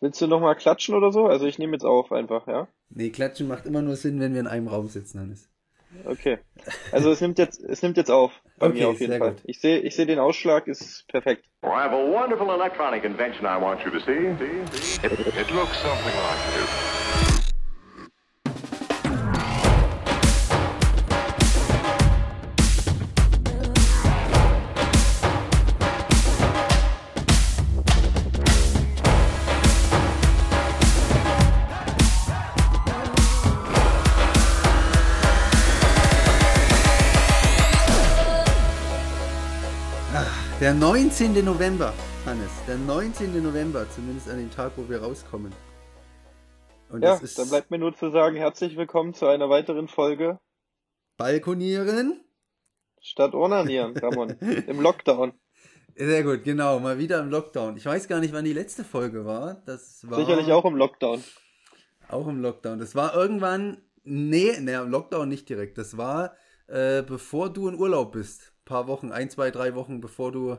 Willst du nochmal klatschen oder so? Also ich nehme jetzt auf einfach, ja? Nee, klatschen macht immer nur Sinn, wenn wir in einem Raum sitzen, Hannes. Okay. Also es nimmt jetzt, es nimmt jetzt auf. Bei okay, mir auf jeden Fall. Gut. Ich sehe, ich sehe den Ausschlag, ist perfekt. I have a wonderful electronic invention I want you to see. It, it looks something like this. Der 19. November, Hannes. Der 19. November, zumindest an dem Tag, wo wir rauskommen. Und ja, dann bleibt mir nur zu sagen, herzlich willkommen zu einer weiteren Folge. Balkonieren. Statt Onanieren, Ramon. Im Lockdown. Sehr gut, genau. Mal wieder im Lockdown. Ich weiß gar nicht, wann die letzte Folge war. Das war. Sicherlich auch im Lockdown. Auch im Lockdown. Das war irgendwann. Nee, nee, im Lockdown nicht direkt. Das war, äh, bevor du in Urlaub bist paar Wochen, ein, zwei, drei Wochen, bevor du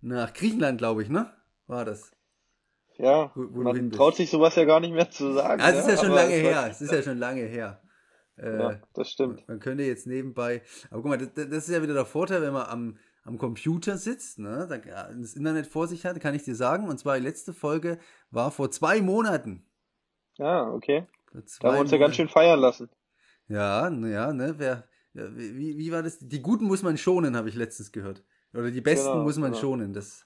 nach Griechenland, glaube ich, ne? War das? Ja, wo, wo man traut sich sowas ja gar nicht mehr zu sagen. Ah, es ist ja, ja schon lange her. Es ist ja schon lange her. Äh, ja, das stimmt. Man könnte jetzt nebenbei, aber guck mal, das, das, ist ja wieder der Vorteil, wenn man am, am Computer sitzt, ne, das Internet vor sich hat, kann ich dir sagen. Und zwar die letzte Folge war vor zwei Monaten. Ja, okay. Da haben wir uns ja ganz schön feiern lassen. Ja, ja, ne, wer, wie, wie war das? Die Guten muss man schonen, habe ich letztens gehört. Oder die Besten genau, muss man genau. schonen. Das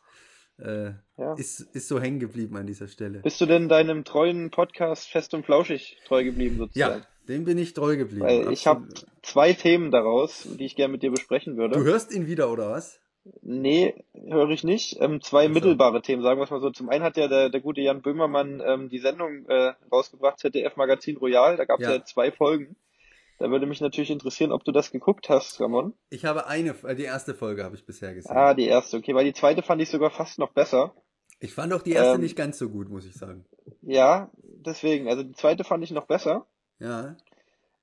äh, ja. ist, ist so hängen geblieben an dieser Stelle. Bist du denn deinem treuen Podcast fest und flauschig treu geblieben sozusagen? Ja, dem bin ich treu geblieben. Weil ich habe zwei Themen daraus, die ich gerne mit dir besprechen würde. Du hörst ihn wieder, oder was? Nee, höre ich nicht. Ähm, zwei also. mittelbare Themen, sagen wir es mal so. Zum einen hat ja der, der gute Jan Böhmermann ähm, die Sendung äh, rausgebracht, ZDF Magazin Royal. Da gab es ja. ja zwei Folgen. Da würde mich natürlich interessieren, ob du das geguckt hast, Ramon. Ich habe eine, äh, die erste Folge habe ich bisher gesehen. Ah, die erste, okay, weil die zweite fand ich sogar fast noch besser. Ich fand auch die erste ähm, nicht ganz so gut, muss ich sagen. Ja, deswegen, also die zweite fand ich noch besser. Ja.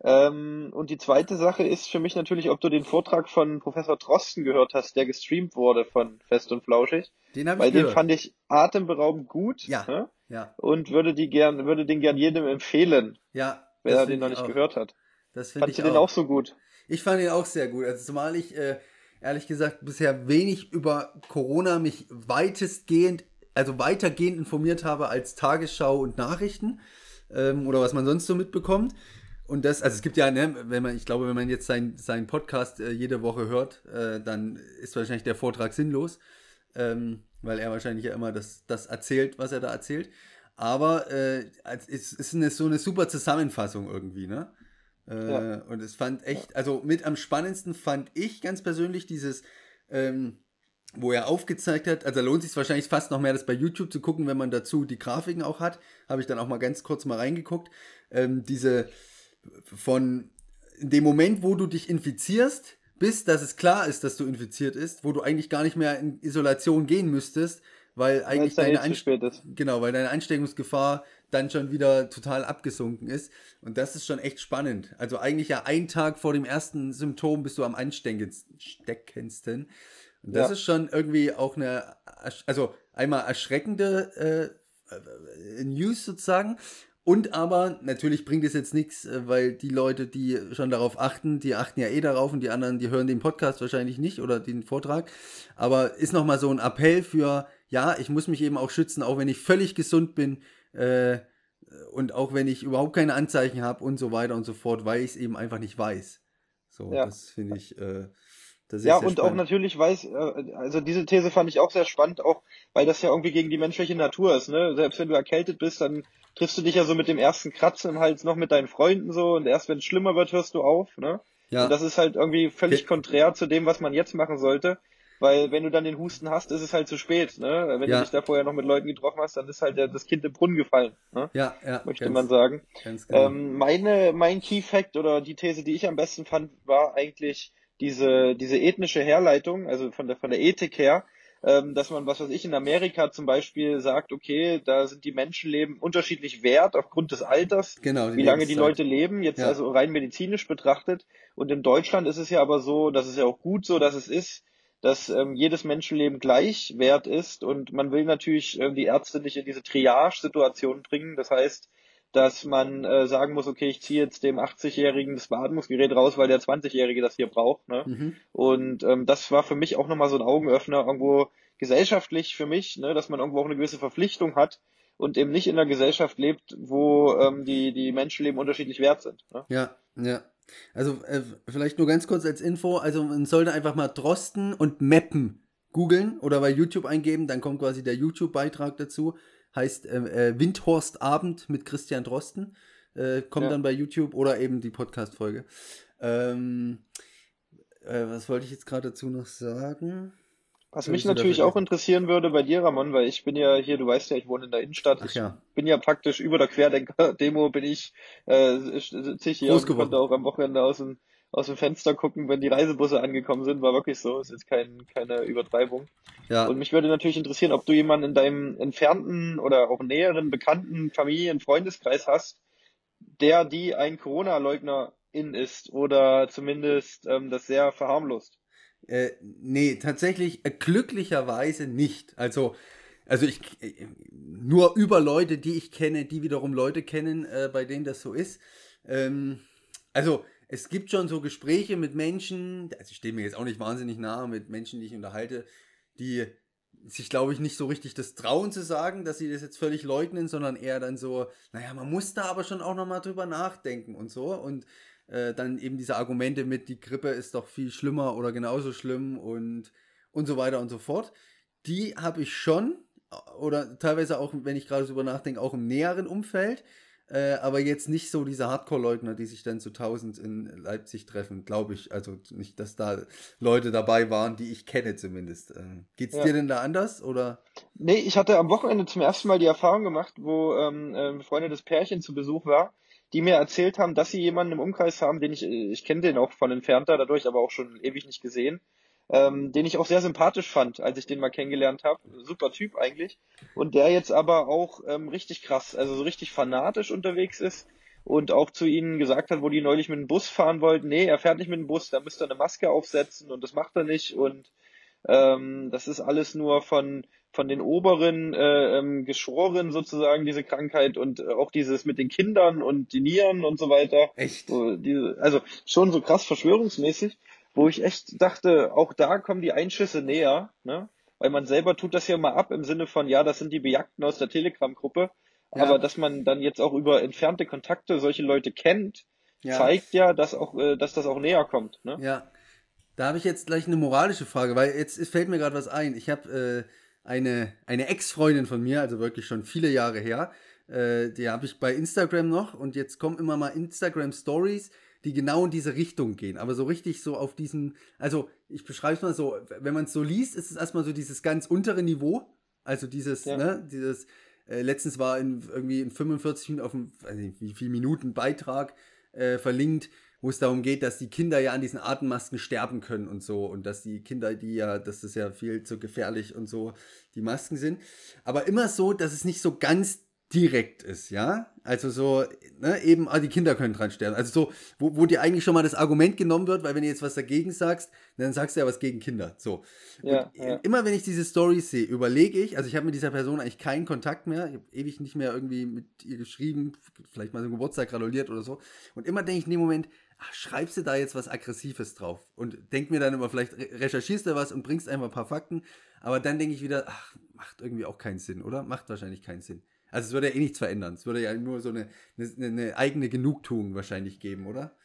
Ähm, und die zweite Sache ist für mich natürlich, ob du den Vortrag von Professor Drosten gehört hast, der gestreamt wurde von Fest und Flauschig. Den habe ich Weil gehört. den fand ich atemberaubend gut. Ja. Ne? ja. Und würde die gern, würde den gern jedem empfehlen. Ja. Wer den noch nicht auch. gehört hat. Das finde ich du den auch so gut? Ich fand ihn auch sehr gut. Also zumal ich äh, ehrlich gesagt bisher wenig über Corona mich weitestgehend, also weitergehend informiert habe als Tagesschau und Nachrichten ähm, oder was man sonst so mitbekommt. Und das, also es gibt ja, ne, wenn man, ich glaube, wenn man jetzt seinen sein Podcast äh, jede Woche hört, äh, dann ist wahrscheinlich der Vortrag sinnlos, ähm, weil er wahrscheinlich ja immer das, das erzählt, was er da erzählt. Aber äh, es ist eine, so eine super Zusammenfassung irgendwie, ne? Äh, ja. Und es fand echt, also mit am spannendsten fand ich ganz persönlich dieses, ähm, wo er aufgezeigt hat, also lohnt sich wahrscheinlich fast noch mehr, das bei YouTube zu gucken, wenn man dazu die Grafiken auch hat. Habe ich dann auch mal ganz kurz mal reingeguckt. Ähm, diese von dem Moment, wo du dich infizierst, bis dass es klar ist, dass du infiziert ist, wo du eigentlich gar nicht mehr in Isolation gehen müsstest, weil eigentlich deine, Einst genau, weil deine Einsteckungsgefahr dann schon wieder total abgesunken ist. Und das ist schon echt spannend. Also eigentlich ja ein Tag vor dem ersten Symptom bist du am ansteckendsten. Und das ja. ist schon irgendwie auch eine, also einmal erschreckende äh, News sozusagen. Und aber natürlich bringt es jetzt nichts, äh, weil die Leute, die schon darauf achten, die achten ja eh darauf und die anderen, die hören den Podcast wahrscheinlich nicht oder den Vortrag. Aber ist nochmal so ein Appell für, ja, ich muss mich eben auch schützen, auch wenn ich völlig gesund bin. Äh, und auch wenn ich überhaupt keine Anzeichen habe und so weiter und so fort, weil ich es eben einfach nicht weiß. So, ja. das finde ich. Äh, das ja, und spannend. auch natürlich weiß, äh, also diese These fand ich auch sehr spannend, auch weil das ja irgendwie gegen die menschliche Natur ist, ne? Selbst wenn du erkältet bist, dann triffst du dich ja so mit dem ersten Kratzen im Hals noch mit deinen Freunden so und erst wenn es schlimmer wird, hörst du auf, ne? Ja. Und das ist halt irgendwie völlig konträr zu dem, was man jetzt machen sollte. Weil wenn du dann den Husten hast, ist es halt zu spät. Ne? Wenn ja. du dich da vorher noch mit Leuten getroffen hast, dann ist halt das Kind im Brunnen gefallen. Ne? Ja, ja. Möchte ganz, man sagen. Ganz genau. ähm, meine, mein Key Fact oder die These, die ich am besten fand, war eigentlich diese, diese ethnische Herleitung, also von der, von der Ethik her, ähm, dass man, was weiß ich, in Amerika zum Beispiel sagt, okay, da sind die Menschenleben unterschiedlich wert aufgrund des Alters, genau, wie lange die Leute leben, jetzt ja. also rein medizinisch betrachtet. Und in Deutschland ist es ja aber so, das ist ja auch gut so, dass es ist, dass ähm, jedes Menschenleben gleich wert ist und man will natürlich äh, die Ärzte nicht in diese Triage-Situation bringen. Das heißt, dass man äh, sagen muss, okay, ich ziehe jetzt dem 80-Jährigen das Beatmungsgerät raus, weil der 20-Jährige das hier braucht. Ne? Mhm. Und ähm, das war für mich auch nochmal so ein Augenöffner, irgendwo gesellschaftlich für mich, ne, dass man irgendwo auch eine gewisse Verpflichtung hat und eben nicht in einer Gesellschaft lebt, wo ähm, die, die Menschenleben unterschiedlich wert sind. Ne? Ja, ja. Also äh, vielleicht nur ganz kurz als Info, also man sollte einfach mal Drosten und Mappen googeln oder bei YouTube eingeben, dann kommt quasi der YouTube-Beitrag dazu heißt äh, äh, Windhorst Abend mit Christian Drosten. Äh, kommt ja. dann bei YouTube oder eben die Podcast-Folge. Ähm, äh, was wollte ich jetzt gerade dazu noch sagen? Was mich natürlich auch interessieren würde bei dir, Ramon, weil ich bin ja hier, du weißt ja, ich wohne in der Innenstadt. Ach ja. Ich bin ja praktisch über der Querdenker-Demo bin ich, äh, sitze ich hier Groß und konnte auch am Wochenende aus dem, aus dem Fenster gucken, wenn die Reisebusse angekommen sind. War wirklich so, ist jetzt kein, keine Übertreibung. Ja. Und mich würde natürlich interessieren, ob du jemanden in deinem entfernten oder auch näheren Bekannten, Familien, Freundeskreis hast, der die ein Corona-Leugner in ist oder zumindest ähm, das sehr verharmlost. Äh, nee, tatsächlich äh, glücklicherweise nicht. Also, also ich äh, nur über Leute, die ich kenne, die wiederum Leute kennen, äh, bei denen das so ist. Ähm, also es gibt schon so Gespräche mit Menschen, also ich stehe mir jetzt auch nicht wahnsinnig nahe mit Menschen, die ich unterhalte, die sich, glaube ich, nicht so richtig das trauen zu sagen, dass sie das jetzt völlig leugnen, sondern eher dann so, naja, man muss da aber schon auch nochmal drüber nachdenken und so. Und äh, dann eben diese Argumente mit, die Grippe ist doch viel schlimmer oder genauso schlimm und, und so weiter und so fort. Die habe ich schon, oder teilweise auch, wenn ich gerade drüber nachdenke, auch im näheren Umfeld. Äh, aber jetzt nicht so diese Hardcore-Leugner, die sich dann zu tausend in Leipzig treffen, glaube ich. Also nicht, dass da Leute dabei waren, die ich kenne zumindest. Äh, geht's ja. dir denn da anders oder? Nee, ich hatte am Wochenende zum ersten Mal die Erfahrung gemacht, wo ähm, äh, Freunde des Pärchen zu Besuch war, die mir erzählt haben, dass sie jemanden im Umkreis haben, den ich, ich kenne den auch von entfernter, dadurch aber auch schon ewig nicht gesehen, ähm, den ich auch sehr sympathisch fand, als ich den mal kennengelernt habe. Super Typ eigentlich. Und der jetzt aber auch ähm, richtig krass, also so richtig fanatisch unterwegs ist und auch zu ihnen gesagt hat, wo die neulich mit dem Bus fahren wollten, nee, er fährt nicht mit dem Bus, da müsste er eine Maske aufsetzen und das macht er nicht und ähm, das ist alles nur von von den Oberen äh, ähm, geschoren sozusagen diese Krankheit und äh, auch dieses mit den Kindern und die Nieren und so weiter. Echt? So, diese, also schon so krass verschwörungsmäßig wo ich echt dachte, auch da kommen die Einschüsse näher, ne? Weil man selber tut das ja mal ab im Sinne von, ja, das sind die Bejagten aus der Telegram-Gruppe. Ja. Aber dass man dann jetzt auch über entfernte Kontakte solche Leute kennt, ja. zeigt ja, dass auch, äh, dass das auch näher kommt. Ne? Ja. Da habe ich jetzt gleich eine moralische Frage, weil jetzt fällt mir gerade was ein. Ich habe äh, eine, eine Ex-Freundin von mir, also wirklich schon viele Jahre her, äh, die habe ich bei Instagram noch und jetzt kommen immer mal Instagram-Stories, die genau in diese Richtung gehen. Aber so richtig so auf diesen, also ich beschreibe es mal so, wenn man es so liest, ist es erstmal so dieses ganz untere Niveau. Also dieses, ja. ne, dieses, äh, letztens war in, irgendwie in 45 Minuten auf dem, weiß nicht, wie viel Minuten Beitrag äh, verlinkt, wo es darum geht, dass die Kinder ja an diesen Atemmasken sterben können und so und dass die Kinder, die ja, dass das ja viel zu gefährlich und so die Masken sind. Aber immer so, dass es nicht so ganz direkt ist, ja. Also so, ne, eben, ah, die Kinder können dran sterben. Also so, wo, wo dir eigentlich schon mal das Argument genommen wird, weil wenn du jetzt was dagegen sagst, dann sagst du ja was gegen Kinder. So. Ja, ja. Immer wenn ich diese Stories sehe, überlege ich, also ich habe mit dieser Person eigentlich keinen Kontakt mehr, ich habe ewig nicht mehr irgendwie mit ihr geschrieben, vielleicht mal so einen Geburtstag gratuliert oder so. Und immer denke ich in dem Moment, ach, schreibst du da jetzt was Aggressives drauf? Und denk mir dann immer, vielleicht recherchierst du was und bringst einfach ein paar Fakten. Aber dann denke ich wieder, ach, macht irgendwie auch keinen Sinn, oder? Macht wahrscheinlich keinen Sinn. Also es würde ja eh nichts verändern. Es würde ja nur so eine, eine, eine eigene Genugtuung wahrscheinlich geben, oder?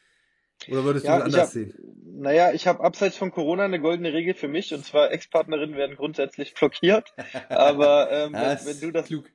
Oder würdest ja, du das anders hab, sehen? Naja, ich habe abseits von Corona eine goldene Regel für mich und zwar Ex-Partnerinnen werden grundsätzlich blockiert. Aber ähm, wenn, wenn, du das klug.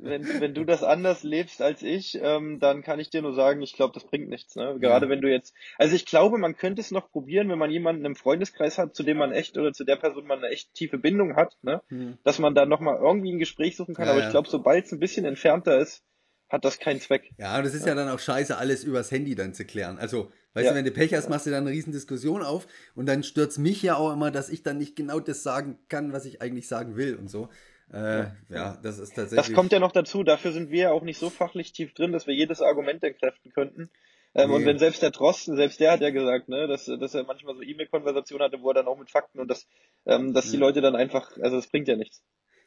Wenn, wenn du das anders lebst als ich, ähm, dann kann ich dir nur sagen, ich glaube, das bringt nichts. Ne? Gerade ja. wenn du jetzt, also ich glaube, man könnte es noch probieren, wenn man jemanden im Freundeskreis hat, zu dem man echt oder zu der Person man eine echt tiefe Bindung hat, ne? Hm. dass man da nochmal irgendwie ein Gespräch suchen kann. Ja, Aber ich glaube, sobald es ein bisschen entfernter ist, hat das keinen Zweck. Ja, und das ist ja. ja dann auch scheiße, alles übers Handy dann zu klären. Also, weißt ja. du, wenn du Pech hast, machst du dann eine riesen Diskussion auf und dann stürzt mich ja auch immer, dass ich dann nicht genau das sagen kann, was ich eigentlich sagen will und so. Äh, ja, das ist tatsächlich. Das kommt ja noch dazu. Dafür sind wir ja auch nicht so fachlich tief drin, dass wir jedes Argument entkräften könnten. Ähm, nee. Und wenn selbst der Drosten, selbst der hat ja gesagt, ne, dass, dass er manchmal so E-Mail-Konversationen hatte, wo er dann auch mit Fakten und das, ähm, dass die Leute dann einfach, also das bringt ja nichts.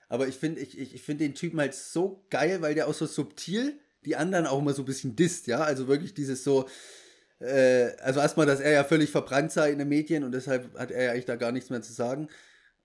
Aber ich finde ich, ich, ich finde den Typen halt so geil, weil der auch so subtil die anderen auch immer so ein bisschen disst, ja. Also wirklich dieses so, äh, also erstmal, dass er ja völlig verbrannt sei in den Medien und deshalb hat er ja eigentlich da gar nichts mehr zu sagen.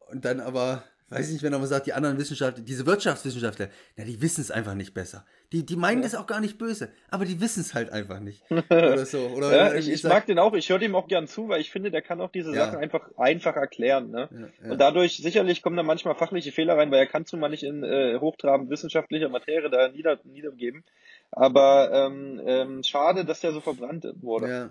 Und dann aber weiß ich nicht, wenn er mal sagt, die anderen Wissenschaftler, diese Wirtschaftswissenschaftler, na, die wissen es einfach nicht besser. Die, die meinen ja. das auch gar nicht böse, aber die wissen es halt einfach nicht. Oder so. Oder ja, ich, ich mag den auch, ich höre dem auch gern zu, weil ich finde, der kann auch diese ja. Sachen einfach einfach erklären. Ne? Und dadurch, sicherlich kommen da manchmal fachliche Fehler rein, weil er kann es nun mal nicht in äh, hochtrabend wissenschaftlicher Materie da nieder, niedergeben. Aber ähm, ähm, schade, dass der so verbrannt wurde. Ja.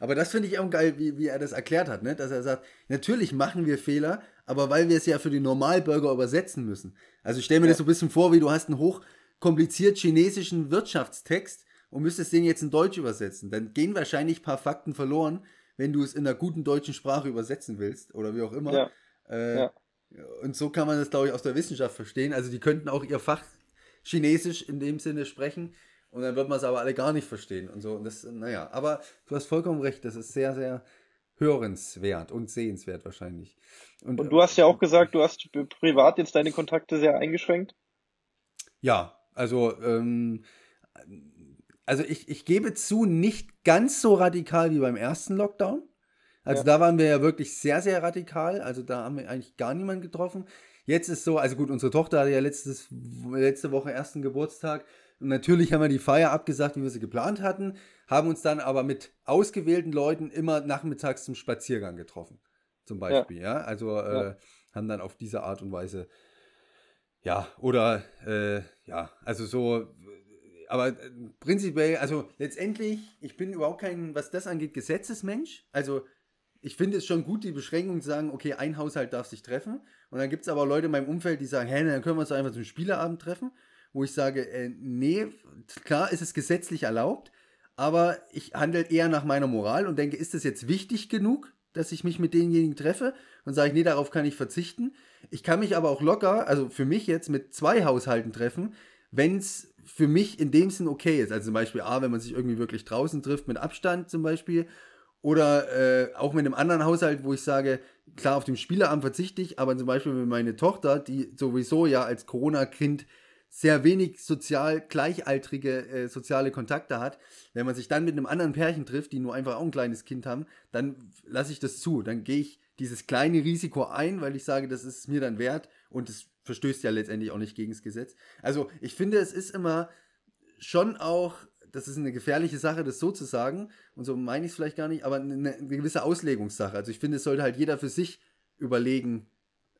Aber das finde ich auch geil, wie, wie er das erklärt hat, ne? dass er sagt, natürlich machen wir Fehler, aber weil wir es ja für die Normalbürger übersetzen müssen. Also ich stelle mir ja. das so ein bisschen vor, wie du hast einen hochkompliziert chinesischen Wirtschaftstext und müsstest den jetzt in Deutsch übersetzen. Dann gehen wahrscheinlich ein paar Fakten verloren, wenn du es in einer guten deutschen Sprache übersetzen willst oder wie auch immer. Ja. Äh, ja. Und so kann man das, glaube ich, aus der Wissenschaft verstehen. Also die könnten auch ihr Fach Chinesisch in dem Sinne sprechen und dann wird man es aber alle gar nicht verstehen und so. Und das, naja, aber du hast vollkommen recht, das ist sehr, sehr hörenswert und sehenswert wahrscheinlich. Und, und du hast ja auch gesagt, du hast privat jetzt deine Kontakte sehr eingeschränkt. Ja, also, ähm, also ich, ich gebe zu, nicht ganz so radikal wie beim ersten Lockdown. Also ja. da waren wir ja wirklich sehr, sehr radikal. Also da haben wir eigentlich gar niemanden getroffen. Jetzt ist so, also gut, unsere Tochter hatte ja letztes, letzte Woche ersten Geburtstag. Und natürlich haben wir die Feier abgesagt, wie wir sie geplant hatten, haben uns dann aber mit ausgewählten Leuten immer nachmittags zum Spaziergang getroffen. Zum Beispiel, ja. ja? Also äh, ja. haben dann auf diese Art und Weise, ja, oder äh, ja, also so, aber äh, prinzipiell, also letztendlich, ich bin überhaupt kein, was das angeht, Gesetzesmensch. Also ich finde es schon gut, die Beschränkung zu sagen, okay, ein Haushalt darf sich treffen. Und dann gibt es aber Leute in meinem Umfeld, die sagen, hä, dann können wir uns einfach zum Spieleabend treffen wo ich sage, äh, nee, klar ist es gesetzlich erlaubt, aber ich handle eher nach meiner Moral und denke, ist das jetzt wichtig genug, dass ich mich mit denjenigen treffe und sage, nee, darauf kann ich verzichten. Ich kann mich aber auch locker, also für mich jetzt mit zwei Haushalten treffen, wenn es für mich in dem Sinn okay ist. Also zum Beispiel, A, wenn man sich irgendwie wirklich draußen trifft, mit Abstand zum Beispiel. Oder äh, auch mit einem anderen Haushalt, wo ich sage, klar, auf dem Spieleabend verzichte ich, aber zum Beispiel mit meiner Tochter, die sowieso ja als Corona-Kind sehr wenig sozial gleichaltrige äh, soziale Kontakte hat, wenn man sich dann mit einem anderen Pärchen trifft, die nur einfach auch ein kleines Kind haben, dann lasse ich das zu. Dann gehe ich dieses kleine Risiko ein, weil ich sage, das ist mir dann wert und es verstößt ja letztendlich auch nicht gegen das Gesetz. Also ich finde, es ist immer schon auch, das ist eine gefährliche Sache, das so zu sagen, und so meine ich es vielleicht gar nicht, aber eine, eine, gewisse Auslegungssache. Also ich finde, es sollte halt jeder für sich überlegen,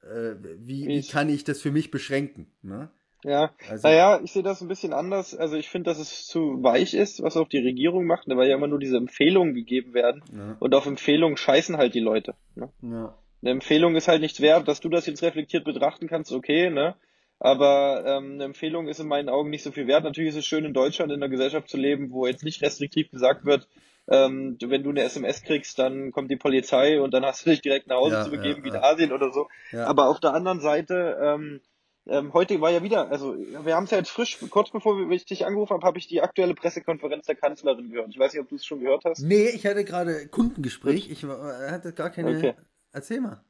äh, wie, wie kann ich das für mich beschränken. Ne? Ja, also, naja, ich sehe das ein bisschen anders. Also ich finde, dass es zu weich ist, was auch die Regierung macht, ne, weil ja immer nur diese Empfehlungen gegeben werden. Ja. Und auf Empfehlungen scheißen halt die Leute. Ne? Ja. Eine Empfehlung ist halt nichts wert, dass du das jetzt reflektiert betrachten kannst, okay, ne? Aber ähm, eine Empfehlung ist in meinen Augen nicht so viel wert. Natürlich ist es schön, in Deutschland in einer Gesellschaft zu leben, wo jetzt nicht restriktiv gesagt wird, ähm, wenn du eine SMS kriegst, dann kommt die Polizei und dann hast du dich direkt nach Hause ja, zu begeben, wie in Asien oder so. Aber auf der anderen Seite, ähm, ähm, heute war ja wieder, also wir haben es ja jetzt frisch, kurz bevor ich dich angerufen habe, habe ich die aktuelle Pressekonferenz der Kanzlerin gehört. Ich weiß nicht, ob du es schon gehört hast. Nee, ich hatte gerade Kundengespräch. Ich hatte gar keine. Okay. Erzähl mal.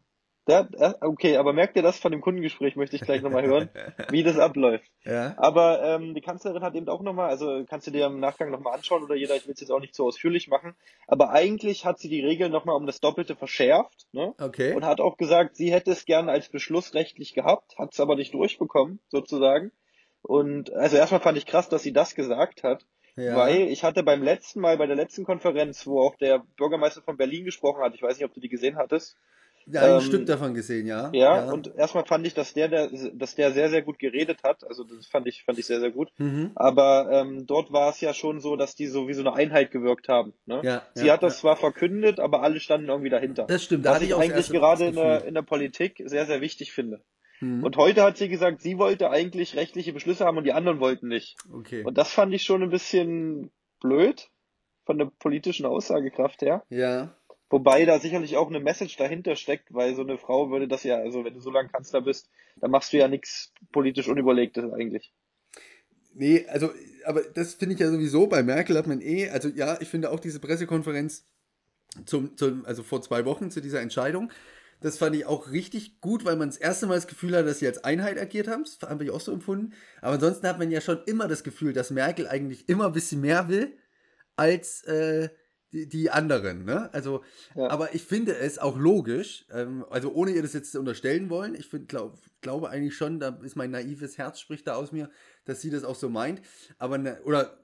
Der, okay, aber merkt ihr das von dem Kundengespräch, möchte ich gleich nochmal hören, wie das abläuft. Ja. Aber ähm, die Kanzlerin hat eben auch nochmal, also kannst du dir im Nachgang nochmal anschauen oder jeder, ich will es jetzt auch nicht so ausführlich machen, aber eigentlich hat sie die Regeln nochmal um das Doppelte verschärft ne? okay. und hat auch gesagt, sie hätte es gerne als Beschluss rechtlich gehabt, hat es aber nicht durchbekommen, sozusagen. Und also erstmal fand ich krass, dass sie das gesagt hat. Ja. Weil ich hatte beim letzten Mal, bei der letzten Konferenz, wo auch der Bürgermeister von Berlin gesprochen hat, ich weiß nicht, ob du die gesehen hattest, ja, ein ähm, Stück davon gesehen, ja. ja. ja. und erstmal fand ich, dass der, der, dass der sehr, sehr gut geredet hat. Also das fand ich, fand ich sehr, sehr gut. Mhm. Aber ähm, dort war es ja schon so, dass die so wie so eine Einheit gewirkt haben. Ne? Ja, Sie ja, hat das zwar verkündet, aber alle standen irgendwie dahinter. Das stimmt. Da was ich, ich eigentlich gerade in der, in der Politik sehr, sehr wichtig finde. Mhm. Und heute hat sie gesagt, sie wollte eigentlich rechtliche Beschlüsse haben und die anderen wollten nicht. Okay. Und das fand ich schon ein bisschen blöd von der politischen Aussagekraft her. Ja. Wobei da sicherlich auch eine Message dahinter steckt, weil so eine Frau würde das ja, also wenn du so lange Kanzler bist, dann machst du ja nichts politisch Unüberlegtes eigentlich. Nee, also, aber das finde ich ja sowieso, bei Merkel hat man eh, also ja, ich finde auch diese Pressekonferenz zum, zum, also vor zwei Wochen zu dieser Entscheidung, das fand ich auch richtig gut, weil man das erste Mal das Gefühl hat, dass sie als Einheit agiert haben. Das habe ich auch so empfunden. Aber ansonsten hat man ja schon immer das Gefühl, dass Merkel eigentlich immer ein bisschen mehr will als äh, die, die, anderen. Ne? Also, ja. aber ich finde es auch logisch, ähm, also ohne ihr das jetzt unterstellen wollen, ich find, glaub, glaube eigentlich schon, da ist mein naives Herz spricht da aus mir, dass sie das auch so meint. Aber, ne, oder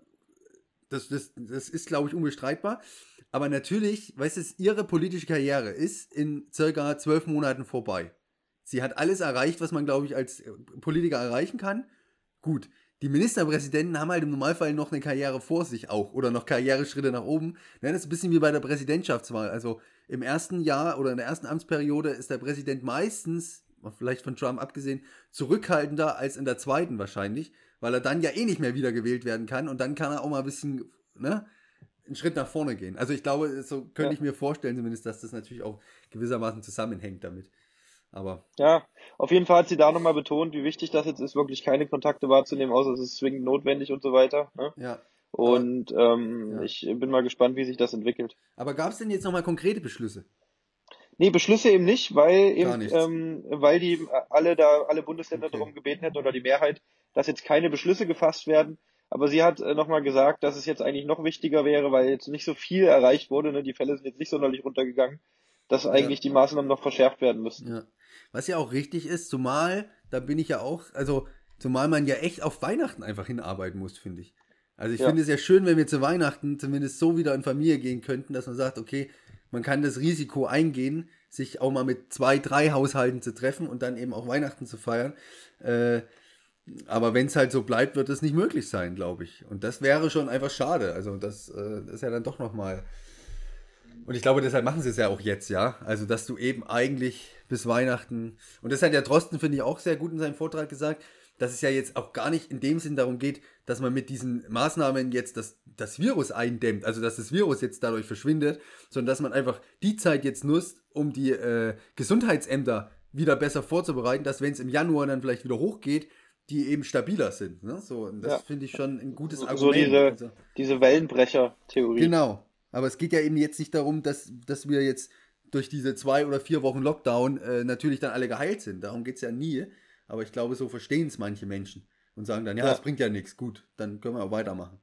das, das, das ist, glaube ich, unbestreitbar. Aber natürlich, weißt du, ihre politische Karriere ist in circa zwölf Monaten vorbei. Sie hat alles erreicht, was man, glaube ich, als äh, Politiker erreichen kann. Gut, die Ministerpräsidenten haben halt im Normalfall noch eine Karriere vor sich auch oder noch Karriereschritte nach oben. Das ist ein bisschen wie bei der Präsidentschaftswahl. Also im ersten Jahr oder in der ersten Amtsperiode ist der Präsident meistens, vielleicht von Trump abgesehen, zurückhaltender als in der zweiten wahrscheinlich, weil er dann ja eh nicht mehr wiedergewählt werden kann und dann kann er auch mal ein bisschen, ne, einen Schritt nach vorne gehen. Also ich glaube, so könnte ja. ich mir vorstellen zumindest, dass das natürlich auch gewissermaßen zusammenhängt damit. Aber. Ja, auf jeden Fall hat sie da nochmal betont, wie wichtig das jetzt ist, wirklich keine Kontakte wahrzunehmen, außer es ist zwingend notwendig und so weiter. Ne? Ja. Und aber, ähm, ja. ich bin mal gespannt, wie sich das entwickelt. Aber gab es denn jetzt nochmal konkrete Beschlüsse? Nee, Beschlüsse eben nicht, weil eben, ähm, weil die alle da, alle Bundesländer okay. darum gebeten hätten oder die Mehrheit, dass jetzt keine Beschlüsse gefasst werden, aber sie hat äh, nochmal gesagt, dass es jetzt eigentlich noch wichtiger wäre, weil jetzt nicht so viel erreicht wurde. Ne? Die Fälle sind jetzt nicht sonderlich runtergegangen, dass eigentlich ja. die Maßnahmen noch verschärft werden müssen. Ja. Was ja auch richtig ist, zumal, da bin ich ja auch, also zumal man ja echt auf Weihnachten einfach hinarbeiten muss, finde ich. Also ich ja. finde es ja schön, wenn wir zu Weihnachten zumindest so wieder in Familie gehen könnten, dass man sagt, okay, man kann das Risiko eingehen, sich auch mal mit zwei, drei Haushalten zu treffen und dann eben auch Weihnachten zu feiern. Äh, aber wenn es halt so bleibt, wird es nicht möglich sein, glaube ich. Und das wäre schon einfach schade. Also das, äh, das ist ja dann doch nochmal. Und ich glaube, deshalb machen sie es ja auch jetzt, ja. Also, dass du eben eigentlich bis Weihnachten. Und das hat ja Drosten, finde ich, auch sehr gut in seinem Vortrag gesagt, dass es ja jetzt auch gar nicht in dem Sinn darum geht, dass man mit diesen Maßnahmen jetzt das, das Virus eindämmt, also dass das Virus jetzt dadurch verschwindet, sondern dass man einfach die Zeit jetzt nutzt, um die äh, Gesundheitsämter wieder besser vorzubereiten, dass wenn es im Januar dann vielleicht wieder hochgeht, die eben stabiler sind. Ne? So, und das ja. finde ich schon ein gutes Argument. So diese, also, diese Wellenbrecher-Theorie. Genau. Aber es geht ja eben jetzt nicht darum, dass, dass wir jetzt durch diese zwei oder vier Wochen Lockdown äh, natürlich dann alle geheilt sind. Darum geht es ja nie. Aber ich glaube, so verstehen es manche Menschen und sagen dann, ja, ja, das bringt ja nichts. Gut, dann können wir auch weitermachen.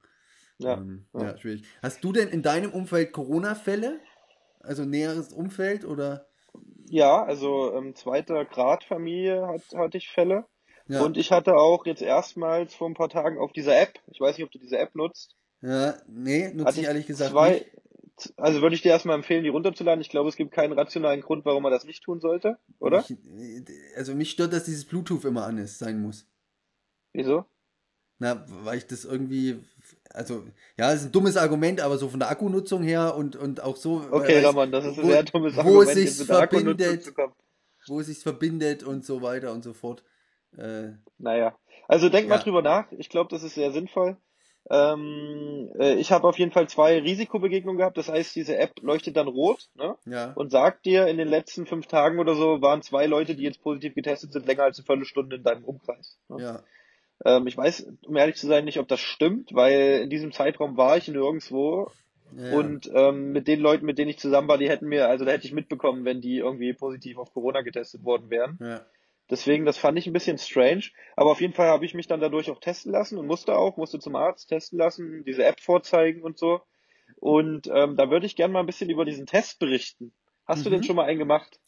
Ja, ähm, ja. ja, schwierig. Hast du denn in deinem Umfeld Corona-Fälle? Also näheres Umfeld oder? Ja, also ähm, zweiter Grad Familie hat, hatte ich Fälle. Ja. Und ich hatte auch jetzt erstmals vor ein paar Tagen auf dieser App, ich weiß nicht, ob du diese App nutzt. Ja, nee, nutze ich ehrlich gesagt zwei, nicht. Also würde ich dir erstmal empfehlen, die runterzuladen. Ich glaube, es gibt keinen rationalen Grund, warum man das nicht tun sollte, oder? Also mich stört, dass dieses Bluetooth immer an ist, sein muss. Wieso? Na, weil ich das irgendwie, also, ja, das ist ein dummes Argument, aber so von der Akkunutzung her und, und auch so. Okay, Ramon, das ist ein wo, sehr dummes Argument. Wo es sich verbindet, wo es sich verbindet und so weiter und so fort. Äh, naja, also denk ja. mal drüber nach. Ich glaube, das ist sehr sinnvoll. Ähm, äh, ich habe auf jeden Fall zwei Risikobegegnungen gehabt. Das heißt, diese App leuchtet dann rot ne? ja. und sagt dir, in den letzten fünf Tagen oder so waren zwei Leute, die jetzt positiv getestet sind, länger als eine Viertelstunde in deinem Umkreis. Ne? Ja. Ähm, ich weiß, um ehrlich zu sein, nicht, ob das stimmt, weil in diesem Zeitraum war ich nirgendwo. Ja. Und ähm, mit den Leuten, mit denen ich zusammen war, die hätten mir, also da hätte ich mitbekommen, wenn die irgendwie positiv auf Corona getestet worden wären. Ja. Deswegen, das fand ich ein bisschen strange. Aber auf jeden Fall habe ich mich dann dadurch auch testen lassen und musste auch, musste zum Arzt testen lassen, diese App vorzeigen und so. Und ähm, da würde ich gerne mal ein bisschen über diesen Test berichten. Hast mhm. du denn mhm. schon mal einen gemacht?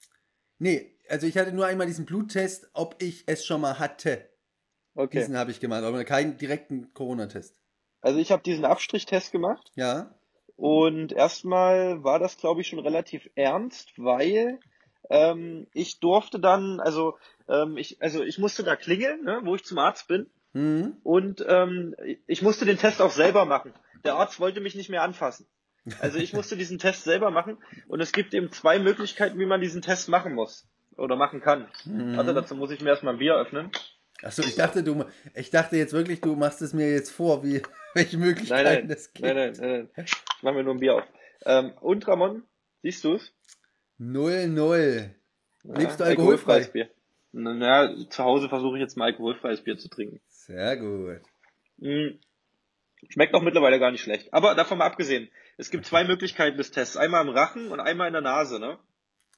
Nee, also ich hatte nur einmal diesen Bluttest, ob ich es schon mal hatte. Okay. Diesen habe ich gemacht, aber keinen direkten Corona-Test. Also ich habe diesen Abstrichtest gemacht. Ja. Und erstmal war das, glaube ich, schon relativ ernst, weil ähm, ich durfte dann, also ähm, ich, also ich musste da klingeln, ne, wo ich zum Arzt bin. Mhm. Und ähm, ich musste den Test auch selber machen. Der Arzt wollte mich nicht mehr anfassen. Also ich musste diesen Test selber machen und es gibt eben zwei Möglichkeiten, wie man diesen Test machen muss oder machen kann. Mhm. Warte, dazu muss ich mir erstmal ein Bier öffnen. Achso, ich dachte, du, ich dachte jetzt wirklich, du machst es mir jetzt vor, wie, welche Möglichkeiten nein, nein, es gibt. Nein, nein, nein, nein. Ich mach mir nur ein Bier auf. Ähm, und Ramon, siehst du es? 0-0. Liebst du alkoholfreies Bier? Naja, zu Hause versuche ich jetzt mal alkoholfreies Bier zu trinken. Sehr gut. Mhm. Schmeckt auch mittlerweile gar nicht schlecht. Aber davon mal abgesehen, es gibt zwei Möglichkeiten des Tests. Einmal im Rachen und einmal in der Nase, ne?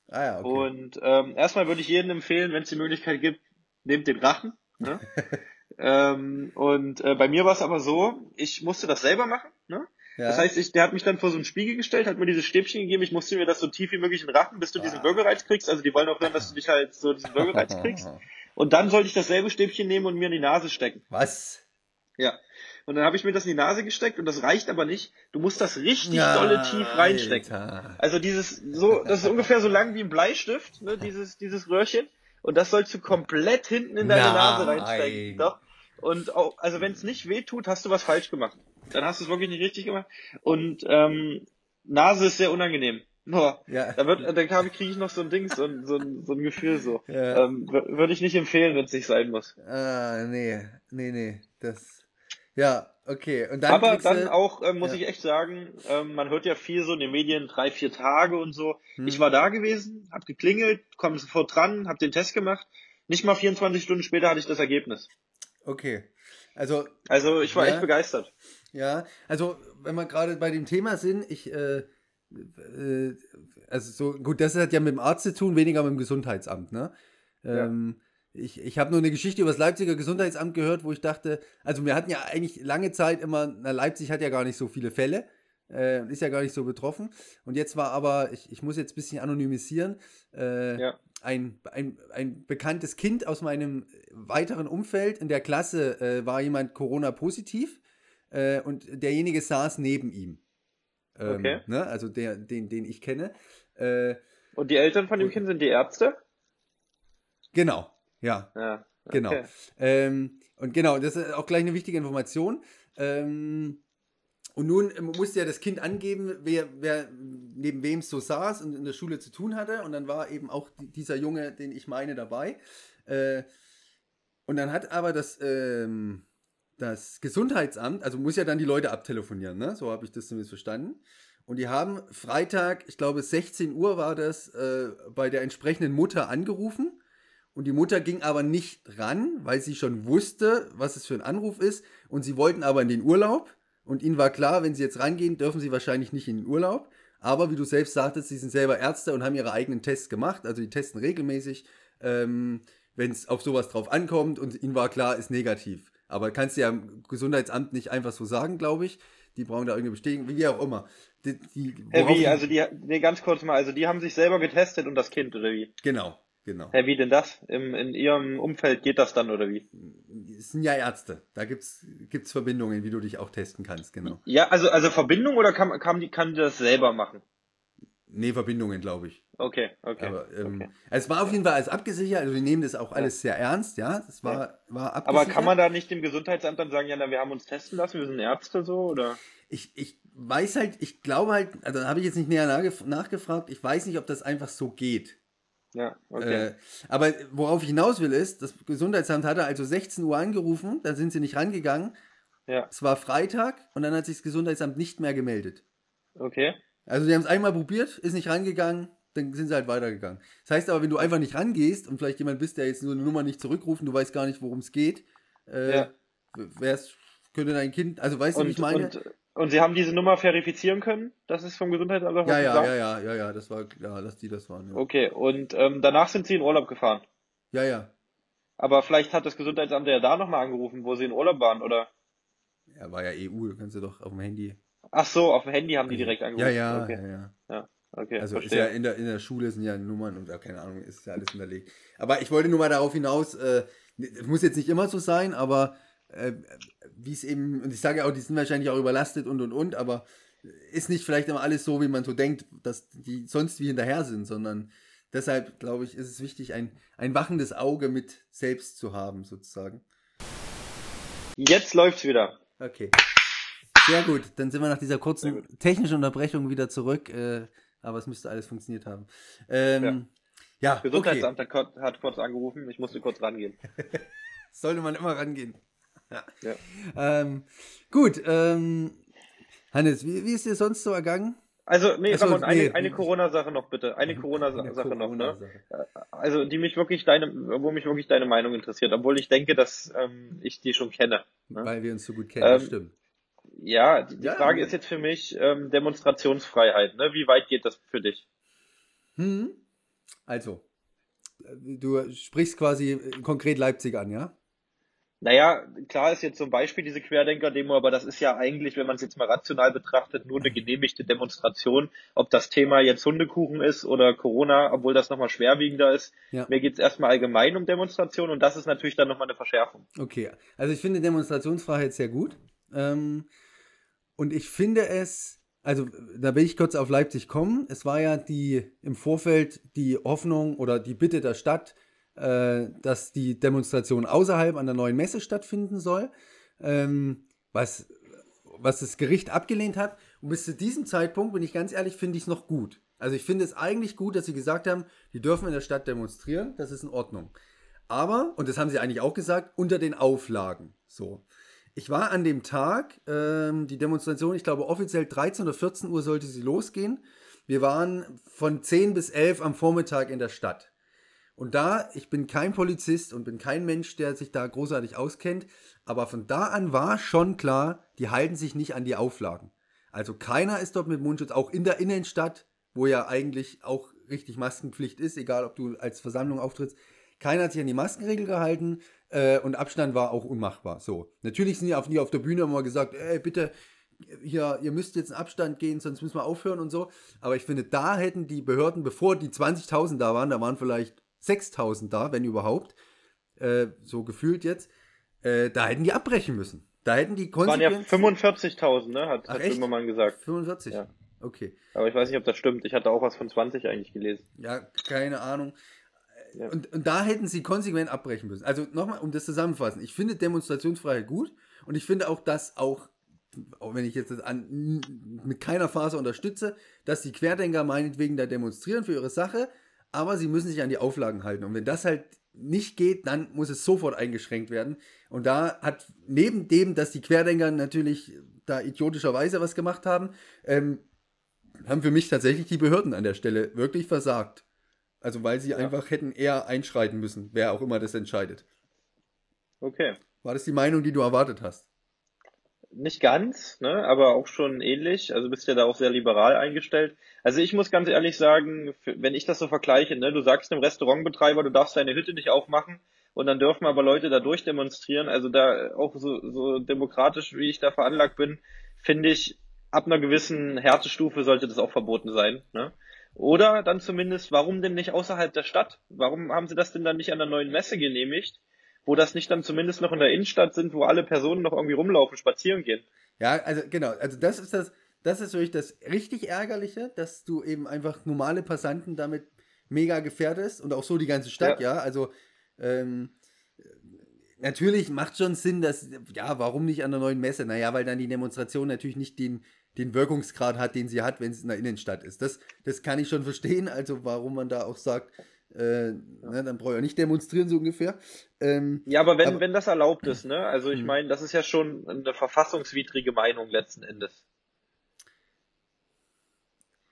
Ah ja, okay. Und ähm, erstmal würde ich jedem empfehlen, wenn es die Möglichkeit gibt, nehmt den Rachen. Ne? ähm, und äh, bei mir war es aber so, ich musste das selber machen. Ne? Ja. Das heißt, ich, der hat mich dann vor so einen Spiegel gestellt, hat mir dieses Stäbchen gegeben, ich musste mir das so tief wie möglich in den Rachen, bis du diesen Ah. Würgereiz kriegst. Also die wollen auch hören, dass du dich halt so diesen Würgereiz kriegst. Und dann sollte ich dasselbe Stäbchen nehmen und mir in die Nase stecken. Was? Ja. Und dann habe ich mir das in die Nase gesteckt und das reicht aber nicht. Du musst das richtig Ja, dolle tief reinstecken. Alter. Also dieses so, das ist ungefähr so lang wie ein Bleistift, ne, dieses dieses Röhrchen. Und das sollst du komplett hinten in deine Nein. Nase reinstecken. Doch. Und auch, also wenn es nicht weh tut, hast du was falsch gemacht. Dann hast du es wirklich nicht richtig gemacht. Und ähm, Nase ist sehr unangenehm. Boah, Ja. da wird, dann kriege ich noch so ein Ding, so ein, so ein, so ein Gefühl so. Ja. Ähm, wür- Würde ich nicht empfehlen, wenn es nicht sein muss. Ah, nee, nee, nee. Das. Ja, okay. Und dann Aber dann du- auch, ähm, muss ja. ich echt sagen, ähm, man hört ja viel so in den Medien drei, vier Tage und so. Hm. Ich war da gewesen, hab geklingelt, komm sofort dran, hab den Test gemacht. Nicht mal 24 Stunden später hatte ich das Ergebnis. Okay. Also, Also ich war Ja. echt begeistert. Ja, also, wenn wir gerade bei dem Thema sind, ich, äh, äh, also so, gut, das hat ja mit dem Arzt zu tun, weniger mit dem Gesundheitsamt, ne? Ja. Ähm, ich ich habe nur eine Geschichte über das Leipziger Gesundheitsamt gehört, wo ich dachte, also wir hatten ja eigentlich lange Zeit immer, na, Leipzig hat ja gar nicht so viele Fälle, äh, ist ja gar nicht so betroffen. Und jetzt war aber, ich, ich muss jetzt ein bisschen anonymisieren, äh, Ja. ein, ein, ein bekanntes Kind aus meinem weiteren Umfeld in der Klasse äh, war jemand Corona-positiv äh, und derjenige saß neben ihm. Ähm, Okay. ne? Also der, den, den ich kenne. Äh, Und die Eltern von dem Und- Kind sind die Ärzte? genau, ja. Ja. Genau. Okay. Ähm, und genau, das ist auch gleich eine wichtige Information. Ähm, und nun ähm, musste ja das Kind angeben, wer, wer neben wem es so saß und in der Schule zu tun hatte. Und dann war eben auch die- dieser Junge, den ich meine, dabei. Äh, und dann hat aber das, ähm, das Gesundheitsamt, also muss ja dann die Leute abtelefonieren, ne? so habe ich das zumindest verstanden. Und die haben Freitag, ich glaube 16 Uhr war das, äh, bei der entsprechenden Mutter angerufen. Und die Mutter ging aber nicht ran, weil sie schon wusste, was es für ein Anruf ist. Und sie wollten aber in den Urlaub. Und ihnen war klar, wenn sie jetzt rangehen, dürfen sie wahrscheinlich nicht in den Urlaub. Aber wie du selbst sagtest, sie sind selber Ärzte und haben ihre eigenen Tests gemacht. Also die testen regelmäßig, ähm, wenn es auf sowas drauf ankommt. Und ihnen war klar, ist negativ. Aber kannst du ja im Gesundheitsamt nicht einfach so sagen, glaube ich. Die brauchen da irgendeine Bestätigung, wie auch immer. Die, die, wie? Also die, nee, ganz kurz mal, also die haben sich selber getestet und das Kind, oder wie? genau, genau. Hä, wie denn das? Im, in ihrem Umfeld geht das dann, oder wie? Es sind ja Ärzte. Da gibt's gibt's Verbindungen, wie du dich auch testen kannst, genau. Ja, also, also Verbindung oder kann, kann, die, kann die das selber machen? Nee, Verbindungen, glaube ich. Okay, okay. Aber ähm, okay. es war auf jeden Fall alles abgesichert, also die nehmen das auch alles sehr ernst, ja. Das war, war Aber abgesichert. kann man da nicht dem Gesundheitsamt dann sagen, ja, na, wir haben uns testen lassen, wir sind Ärzte so, oder? Ich, ich weiß halt, ich glaube halt, also da habe ich jetzt nicht näher nachgef nachgefragt, ich weiß nicht, ob das einfach so geht. Ja, okay. Äh, aber worauf ich hinaus will ist, das Gesundheitsamt hatte also 16 Uhr angerufen, da sind sie nicht rangegangen. ja, Es war Freitag und dann hat sich das Gesundheitsamt nicht mehr gemeldet. okay. Also die haben es einmal probiert, ist nicht rangegangen, dann sind sie halt weitergegangen. Das heißt aber, wenn du einfach nicht rangehst und vielleicht jemand bist, der jetzt nur eine Nummer nicht zurückruft, und du weißt gar nicht, worum es geht, äh, Ja. wär's, könnte dein Kind, also weißt du, wie Und, ich meine? und, und Sie haben diese Nummer verifizieren können? Das ist vom Gesundheitsamt ja, ja, gesagt? ja, ja, ja, ja, das war klar, dass die das waren. Ja, Okay, und ähm, danach sind Sie in Urlaub gefahren. ja. ja. Aber vielleicht hat das Gesundheitsamt ja da nochmal angerufen, wo Sie in Urlaub waren, oder? Ja, war ja EU, da kannst du doch auf dem Handy. Ach so, auf dem Handy haben die direkt Ja, angerufen. ja, Okay, ja, ja. okay Also ist verstehe. ja in der, in der Schule sind ja Nummern und ja, keine Ahnung, ist ja alles hinterlegt. Aber ich wollte nur mal darauf hinaus, äh, es muss jetzt nicht immer so sein, aber äh, wie es eben, und ich sage auch, die sind wahrscheinlich auch überlastet und und und, aber ist nicht vielleicht immer alles so, wie man so denkt, dass die sonst wie hinterher sind, sondern deshalb, glaube ich, ist es wichtig, ein, ein wachendes Auge mit selbst zu haben, sozusagen. Jetzt läuft's wieder. Okay. Sehr gut, dann sind wir nach dieser kurzen technischen Unterbrechung wieder zurück, äh, aber es müsste alles funktioniert haben. Ähm, ja, okay. Gesundheitsamt hat, kurz- hat kurz angerufen, ich musste kurz rangehen. Sollte man immer rangehen. Ja. Ja. Ähm, gut, ähm, Hannes, wie, wie ist dir sonst so ergangen? Also, nee, so, Ramon, eine, nee. eine Corona-Sache noch bitte. Eine Corona-Sache Corona noch, ne? Also, die mich wirklich deine, wo mich wirklich deine Meinung interessiert, obwohl ich denke, dass ähm, ich die schon kenne. Ne? Weil wir uns so gut kennen, ähm, stimmt. Ja, die, die ja, Frage ist jetzt für mich ähm, Demonstrationsfreiheit, ne? Wie weit geht das für dich? Hm. Also, du sprichst quasi konkret Leipzig an, ja? Naja, klar ist jetzt zum Beispiel diese Querdenker-Demo, aber das ist ja eigentlich, wenn man es jetzt mal rational betrachtet, nur eine genehmigte Demonstration. Ob das Thema jetzt Hundekuchen ist oder Corona, obwohl das nochmal schwerwiegender ist. Ja. Mir geht es erstmal allgemein um Demonstrationen und das ist natürlich dann nochmal eine Verschärfung. Okay, also ich finde Demonstrationsfreiheit sehr gut. Ähm, und ich finde es, also da will ich kurz auf Leipzig kommen. Es war ja die im Vorfeld die Hoffnung oder die Bitte der Stadt, äh, dass die Demonstration außerhalb an der neuen Messe stattfinden soll, ähm, was, was das Gericht abgelehnt hat. Und bis zu diesem Zeitpunkt, bin ich ganz ehrlich, finde ich es noch gut. Also ich finde es eigentlich gut, dass sie gesagt haben, die dürfen in der Stadt demonstrieren, das ist in Ordnung. Aber, und das haben sie eigentlich auch gesagt, unter den Auflagen. So. Ich war an dem Tag, ähm, die Demonstration, ich glaube offiziell 13 oder 14 Uhr sollte sie losgehen. Wir waren von 10 bis 11 am Vormittag in der Stadt. Und da, ich bin kein Polizist und bin kein Mensch, der sich da großartig auskennt, aber von da an war schon klar, die halten sich nicht an die Auflagen. Also keiner ist dort mit Mundschutz, auch in der Innenstadt, wo ja eigentlich auch richtig Maskenpflicht ist, egal ob du als Versammlung auftrittst. Keiner hat sich an die Maskenregel gehalten äh, und Abstand war auch unmachbar. So. Natürlich sind die auf, die auf der Bühne immer gesagt, ey, bitte, hier, ihr müsst jetzt in Abstand gehen, sonst müssen wir aufhören und so. Aber ich finde, da hätten die Behörden, bevor die 20.000 da waren, da waren vielleicht 6000 da, wenn überhaupt, äh, so gefühlt jetzt, äh, da hätten die abbrechen müssen. Da hätten die Konsequenzen... Waren ja 45.000, ne, hat, Ach, hat Böhmermann gesagt. 45? Ja. Okay. Aber ich weiß nicht, ob das stimmt. Ich hatte auch was von 20 eigentlich gelesen. Ja, keine Ahnung. Und, und da hätten sie konsequent abbrechen müssen. Also nochmal, um das zusammenzufassen. Ich finde Demonstrationsfreiheit gut und ich finde auch, dass auch, auch wenn ich jetzt das an, mit keiner Phase unterstütze, dass die Querdenker meinetwegen da demonstrieren für ihre Sache, aber sie müssen sich an die Auflagen halten. Und wenn das halt nicht geht, dann muss es sofort eingeschränkt werden. Und da hat neben dem, dass die Querdenker natürlich da idiotischerweise was gemacht haben, ähm, haben für mich tatsächlich die Behörden an der Stelle wirklich versagt. Also weil sie ja. einfach hätten eher einschreiten müssen, wer auch immer das entscheidet. Okay. War das die Meinung, die du erwartet hast? nicht ganz, ne, aber auch schon ähnlich. Also bist ja da auch sehr liberal eingestellt. Also ich muss ganz ehrlich sagen, wenn ich das so vergleiche, ne, du sagst einem Restaurantbetreiber, du darfst deine Hütte nicht aufmachen und dann dürfen aber Leute da durchdemonstrieren. Also da auch so, so demokratisch, wie ich da veranlagt bin, finde ich, ab einer gewissen Härtestufe sollte das auch verboten sein. Ne? Oder dann zumindest, warum denn nicht außerhalb der Stadt? Warum haben sie das denn dann nicht an der neuen Messe genehmigt? wo das nicht dann zumindest noch in der Innenstadt sind, wo alle Personen noch irgendwie rumlaufen, spazieren gehen. Ja, also genau, also das ist das, das ist wirklich das richtig Ärgerliche, dass du eben einfach normale Passanten damit mega gefährdest und auch so die ganze Stadt, ja, ja? also ähm, natürlich macht schon Sinn, dass, ja, warum nicht an der neuen Messe? Naja, weil dann die Demonstration natürlich nicht den, den Wirkungsgrad hat, den sie hat, wenn es in der Innenstadt ist. Das, das kann ich schon verstehen, also warum man da auch sagt, äh, ne, dann brauche ich nicht demonstrieren, so ungefähr. Ähm, ja, aber wenn, aber, wenn das erlaubt ist, ne? Also ich hm. meine, das ist ja schon eine verfassungswidrige Meinung letzten Endes.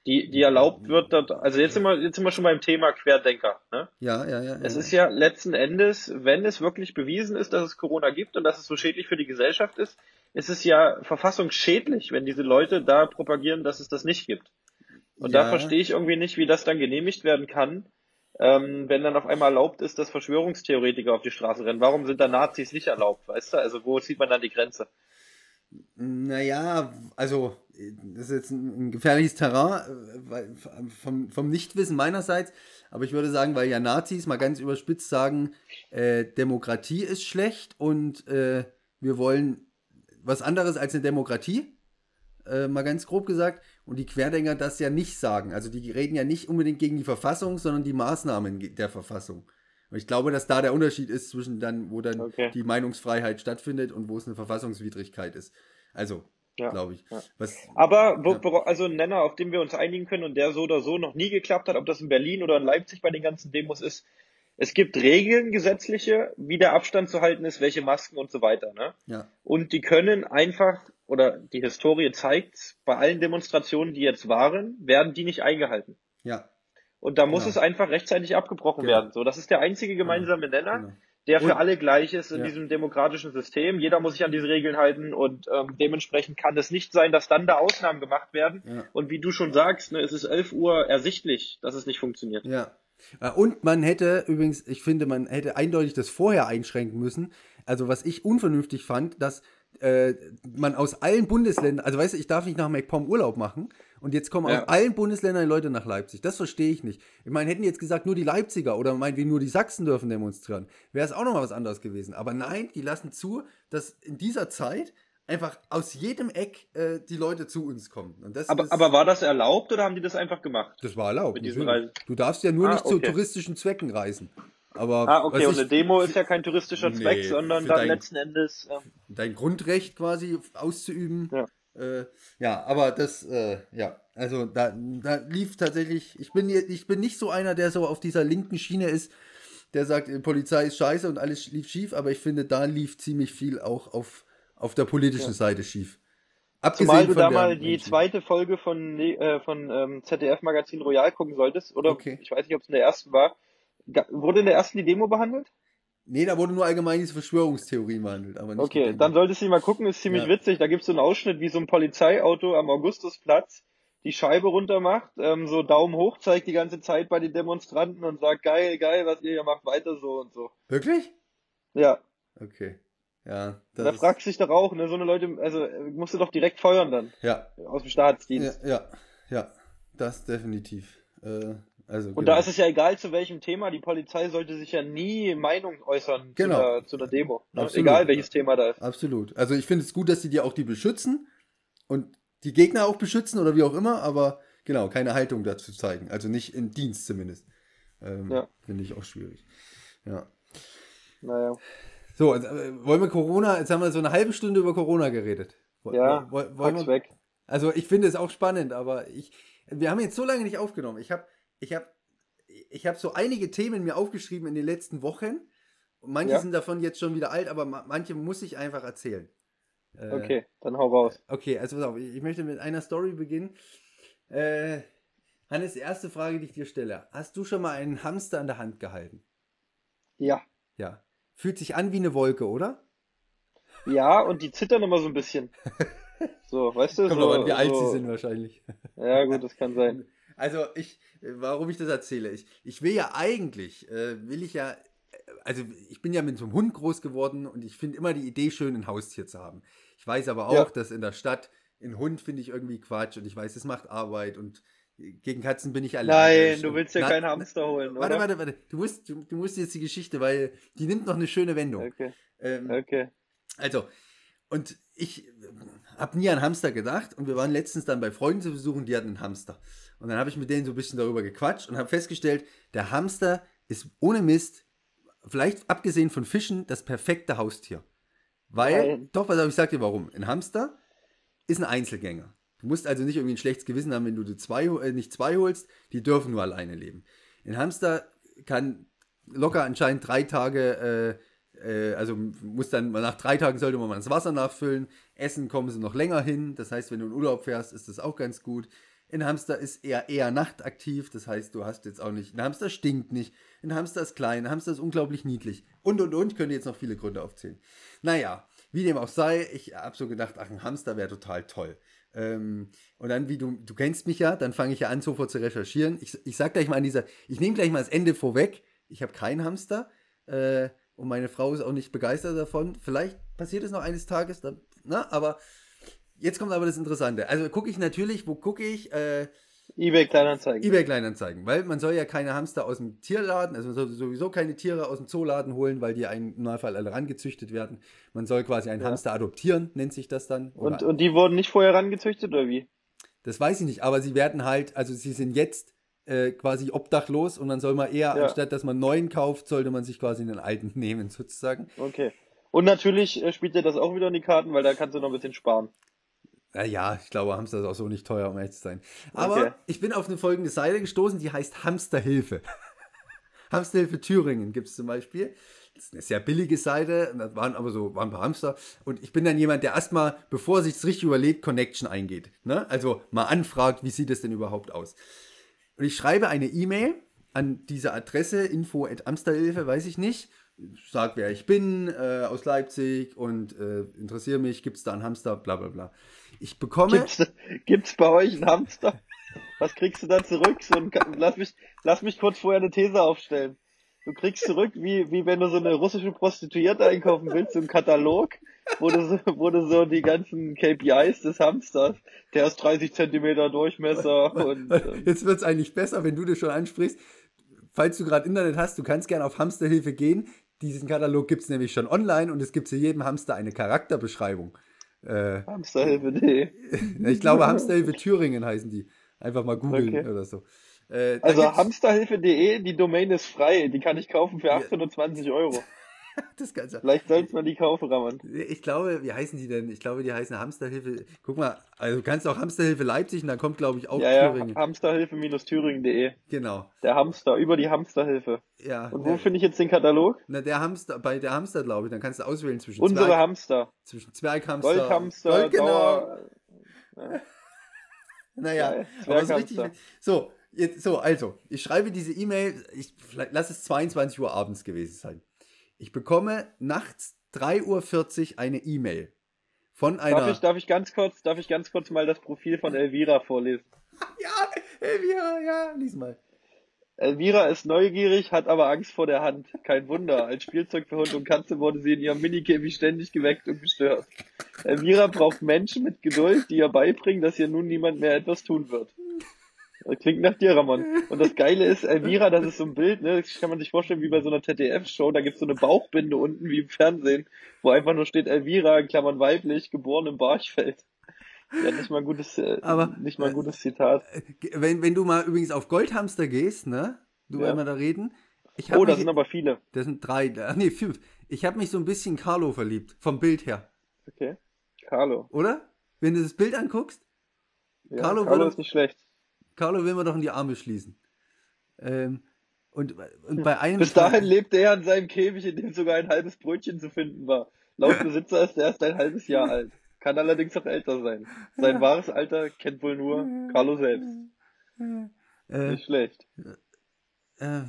Die, die erlaubt wird, dort, also jetzt sind wir, jetzt sind wir schon beim Thema Querdenker, ne? Ja, ja, ja. Es ja. ist ja letzten Endes, wenn es wirklich bewiesen ist, dass es Corona gibt und dass es so schädlich für die Gesellschaft ist, ist es ja verfassungsschädlich, wenn diese Leute da propagieren, dass es das nicht gibt. Und ja. da verstehe ich irgendwie nicht, wie das dann genehmigt werden kann, ähm, wenn dann auf einmal erlaubt ist, dass Verschwörungstheoretiker auf die Straße rennen. Warum sind da Nazis nicht erlaubt, weißt du? Also wo zieht man dann die Grenze? Naja, also das ist jetzt ein gefährliches Terrain äh, vom, vom Nichtwissen meinerseits, aber ich würde sagen, weil ja Nazis mal ganz überspitzt sagen, äh, Demokratie ist schlecht und äh, wir wollen was anderes als eine Demokratie, äh, mal ganz grob gesagt, und die Querdenker das ja nicht sagen. Also die reden ja nicht unbedingt gegen die Verfassung, sondern die Maßnahmen der Verfassung. Und ich glaube, dass da der Unterschied ist zwischen dann, wo dann okay. die Meinungsfreiheit stattfindet und wo es eine Verfassungswidrigkeit ist. Also, ja, glaube ich. Ja. Was, Aber ja. also ein Nenner, auf den wir uns einigen können und der so oder so noch nie geklappt hat, ob das in Berlin oder in Leipzig bei den ganzen Demos ist, es gibt Regeln, gesetzliche, wie der Abstand zu halten ist, welche Masken und so weiter. Ne? Ja. Und die können einfach oder die Historie zeigt, bei allen Demonstrationen, die jetzt waren, werden die nicht eingehalten. Ja. Und da muss Genau. es einfach rechtzeitig abgebrochen Genau. werden. So, das ist der einzige gemeinsame Nenner, Genau. der für Und- alle gleich ist in Ja. diesem demokratischen System. Jeder muss sich an diese Regeln halten und ähm, dementsprechend kann es nicht sein, dass dann da Ausnahmen gemacht werden. Ja. Und wie du schon sagst, ne, es ist 11 Uhr ersichtlich, dass es nicht funktioniert. Ja. Äh, Und man hätte übrigens, ich finde, man hätte eindeutig das vorher einschränken müssen. Also was ich unvernünftig fand, dass äh, man aus allen Bundesländern, also weißt du, ich darf nicht nach MacPom Urlaub machen und jetzt kommen Ja. aus allen Bundesländern Leute nach Leipzig. Das verstehe ich nicht. Ich meine, hätten jetzt gesagt, nur die Leipziger oder meinetwegen nur die Sachsen dürfen demonstrieren, wäre es auch nochmal was anderes gewesen. Aber nein, die lassen zu, dass in dieser Zeit einfach aus jedem Eck äh, die Leute zu uns kommen. Aber, ist, aber war das erlaubt oder haben die das einfach gemacht? das war erlaubt. Du darfst ja nur Ah, nicht zu okay. touristischen Zwecken reisen. Aber Ah, okay, und ich- eine Demo ist ja kein touristischer Nee, Zweck, sondern dann dein- letzten Endes. Ähm, dein Grundrecht quasi auszuüben. Ja. Äh, ja, aber das, äh, ja, also da, da lief tatsächlich, ich bin, ich bin nicht so einer, der so auf dieser linken Schiene ist, der sagt, Polizei ist scheiße und alles lief schief, aber ich finde, da lief ziemlich viel auch auf, auf der politischen Ja. Seite schief. Zumal du da mal die Menschen. zweite Folge von, Ne- äh, von ähm, ZDF-Magazin Royal gucken solltest, oder Okay. ich weiß nicht, ob es in der ersten war. Wurde in der ersten die Demo behandelt? Nee, da wurde nur allgemein diese Verschwörungstheorie behandelt, aber nicht Okay, dann solltest du mal gucken, ist ziemlich Ja. witzig. Da gibt's so einen Ausschnitt, wie so ein Polizeiauto am Augustusplatz die Scheibe runter macht, ähm, so Daumen hoch zeigt die ganze Zeit bei den Demonstranten und sagt, geil, geil, was ihr hier macht, weiter so und so. Wirklich? Ja, Okay. Ja, da das ist, fragst du dich doch auch, ne, so eine Leute, also äh, musst du doch direkt feuern dann, ja, aus dem Staatsdienst. ja, ja, ja, das definitiv. Äh, also Und genau. da ist es ja egal, zu welchem Thema. Die Polizei sollte sich ja nie Meinung äußern Genau. zu, der, zu der Demo. Ne? Absolut. Egal, welches Thema da ist. Absolut. Also ich finde es gut, dass sie die auch die beschützen und die Gegner auch beschützen oder wie auch immer, aber genau, keine Haltung dazu zeigen. Also nicht im Dienst zumindest. Ähm, Ja. Finde ich auch schwierig. Ja. Naja. So, also, äh, wollen wir Corona, jetzt haben wir so eine halbe Stunde über Corona geredet. Woll- Ja, woll- wollen wir, weg. Also ich finde es auch spannend, aber ich, wir haben jetzt so lange nicht aufgenommen. Ich habe, ich habe, ich habe so einige Themen mir aufgeschrieben in den letzten Wochen. Manche Ja. sind davon jetzt schon wieder alt, aber ma- manche muss ich einfach erzählen. Äh, Okay, dann hau raus. Okay, also pass auf, ich ich möchte mit einer Story beginnen. Äh, Hannes, erste Frage, die ich dir stelle. Hast du schon mal einen Hamster an der Hand gehalten? Ja. Ja. Fühlt sich an wie eine Wolke, oder? Ja, und die zittern immer so ein bisschen. So, weißt du? Kommt so, an, wie alt so. sie sind wahrscheinlich. Ja, gut, das kann sein. Also ich, warum ich das erzähle, ich, ich will ja eigentlich, äh, will ich ja, also ich bin ja mit so einem Hund groß geworden und ich finde immer die Idee schön, ein Haustier zu haben. Ich weiß aber auch, Ja. dass in der Stadt ein Hund finde ich irgendwie Quatsch und ich weiß, es macht Arbeit und gegen Katzen bin ich allergisch. Nein, du willst ja keinen Hamster holen, Warte, oder? warte, warte. Du musst, du, du musst jetzt die Geschichte, weil die nimmt noch eine schöne Wendung. Okay, Ähm, okay. also, und ich habe nie an Hamster gedacht und wir waren letztens dann bei Freunden zu besuchen, die hatten einen Hamster. Und dann habe ich mit denen so ein bisschen darüber gequatscht und habe festgestellt, der Hamster ist ohne Mist, vielleicht abgesehen von Fischen, das perfekte Haustier. Weil, Nein. doch, pass auf, ich sag dir warum. Ein Hamster ist ein Einzelgänger. Du musst also nicht irgendwie ein schlechtes Gewissen haben, wenn du zwei, äh, nicht zwei holst, die dürfen nur alleine leben. Ein Hamster kann locker anscheinend drei Tage, äh, äh, also muss dann, nach drei Tagen sollte man mal das Wasser nachfüllen, essen kommen sie noch länger hin, das heißt, wenn du in Urlaub fährst, ist das auch ganz gut. Ein Hamster ist eher, eher nachtaktiv, das heißt, du hast jetzt auch nicht, ein Hamster stinkt nicht, ein Hamster ist klein, ein Hamster ist unglaublich niedlich und und und, könnte jetzt noch viele Gründe aufzählen. Naja, wie dem auch sei, ich habe so gedacht, ach, ein Hamster wäre total toll. Ähm, und dann, wie du, du kennst mich ja, dann fange ich ja an, sofort zu recherchieren. Ich, ich sag gleich mal an dieser, ich nehme gleich mal das Ende vorweg. Ich habe keinen Hamster äh, und meine Frau ist auch nicht begeistert davon. Vielleicht passiert es noch eines Tages, dann, na, aber jetzt kommt aber das Interessante. Also gucke ich natürlich, wo gucke ich? Äh, eBay Kleinanzeigen. eBay Kleinanzeigen, weil man soll ja keine Hamster aus dem Tierladen, also man soll sowieso keine Tiere aus dem Zooladen holen, weil die im Normalfall alle rangezüchtet werden. Man soll quasi einen Ja. Hamster adoptieren, nennt sich das dann. Und, und die wurden nicht vorher rangezüchtet, oder wie? das weiß ich nicht, aber sie werden halt, also sie sind jetzt äh, quasi obdachlos und dann soll man eher, Ja. anstatt dass man einen neuen kauft, sollte man sich quasi einen alten nehmen, sozusagen. Okay. Und natürlich äh, spielt dir das auch wieder in die Karten, weil da kannst du noch ein bisschen sparen. Ja, ich glaube, Hamster ist auch so nicht teuer, um ehrlich zu sein. Aber Okay. ich bin auf eine folgende Seite gestoßen, die heißt Hamsterhilfe. Hamsterhilfe Thüringen gibt es zum Beispiel. das ist eine sehr billige Seite, das waren aber so, waren ein paar Hamster. Und ich bin dann jemand, der erstmal, bevor er sich richtig überlegt, Connection eingeht. Ne? Also mal anfragt, wie sieht es denn überhaupt aus? Und ich schreibe eine E-Mail an diese Adresse, info at Amsterhilfe, weiß ich nicht. Sag, wer ich bin, äh, aus Leipzig und äh, interessiere mich, gibt es da einen Hamster, bla bla bla. Ich bekomme. Gibt es bei euch einen Hamster? Was kriegst du da zurück? So ein, lass, mich, lass mich kurz vorher eine These aufstellen. Du kriegst zurück, wie, wie wenn du so eine russische Prostituierte einkaufen willst, so einen Katalog, wo du, so, wo du so die ganzen KPIs des Hamsters, der ist 30 Zentimeter Durchmesser und. Ähm, Jetzt wird's eigentlich besser, wenn du das schon ansprichst. Falls du gerade Internet hast, du kannst gerne auf Hamsterhilfe gehen. Diesen Katalog gibt's nämlich schon online und es gibt zu jedem Hamster eine Charakterbeschreibung. Äh, Hamsterhilfe.de. ich glaube, Hamsterhilfe Thüringen heißen die. Einfach mal googeln okay. oder so. Äh, also hamsterhilfe.de, die Domain ist frei, die kann ich kaufen für 820 Euro. das Ganze. Vielleicht sollst man die kaufen, Raman. Ich glaube, wie heißen die denn? Ich glaube, die heißen Hamsterhilfe. Guck mal, also du kannst auch Hamsterhilfe Leipzig und dann kommt, glaube ich, auch ja, Thüringen. Ja, Hamsterhilfe-thüringen.de. Genau. Der Hamster, über die Hamsterhilfe. Ja. Und wo finde ich jetzt den Katalog? Na, der Hamster, bei der Hamster, glaube ich. Dann kannst du auswählen zwischen Unsere Zwerg, Hamster. Zwischen Zwerghamster. Goldhamster, Gold, genau. Dauer, ja. Naja, aber so richtig. So, jetzt, so, also, ich schreibe diese E-Mail, ich lass es 22 Uhr abends gewesen sein. Ich bekomme nachts 3.40 Uhr eine E-Mail von einer. Darf ich, darf ich ganz kurz, darf ich ganz kurz mal das Profil von Elvira vorlesen? ja, Elvira, ja, lies mal. Elvira ist neugierig, hat aber Angst vor der Hand. Kein Wunder. Als Spielzeug für Hund und Katze wurde sie in ihrem Minikäfig ständig geweckt und gestört. Elvira braucht Menschen mit Geduld, die ihr beibringen, dass ihr nun niemand mehr etwas tun wird. Das klingt nach dir, Ramon. Und das Geile ist, Elvira, das ist so ein Bild, ne? Das kann man sich vorstellen wie bei so einer ZDF-Show. Da gibt's so eine Bauchbinde unten, wie im Fernsehen, wo einfach nur steht Elvira, in Klammern weiblich, geboren im Barchfeld. Ja, nicht mal ein gutes, äh, aber, nicht mal ein gutes Zitat. Äh, wenn, wenn du mal übrigens auf Goldhamster gehst, ne? Du ja. einmal da reden. Ich oh, da sind aber viele. Das sind drei, ach nee, fünf. Ich habe mich so ein bisschen Carlo verliebt, vom Bild her. Okay. Carlo. Oder? Wenn du das Bild anguckst. Ja, Carlo, Carlo ist nicht schlecht. Carlo will man doch in die Arme schließen. Ähm, und, und bei einem. Bis dahin lebte er in seinem Käfig, in dem sogar ein halbes Brötchen zu finden war. Laut Besitzer ist er erst ein halbes Jahr alt. Kann allerdings auch älter sein. Sein wahres Alter kennt wohl nur Carlo selbst. Äh, Nicht schlecht. Äh,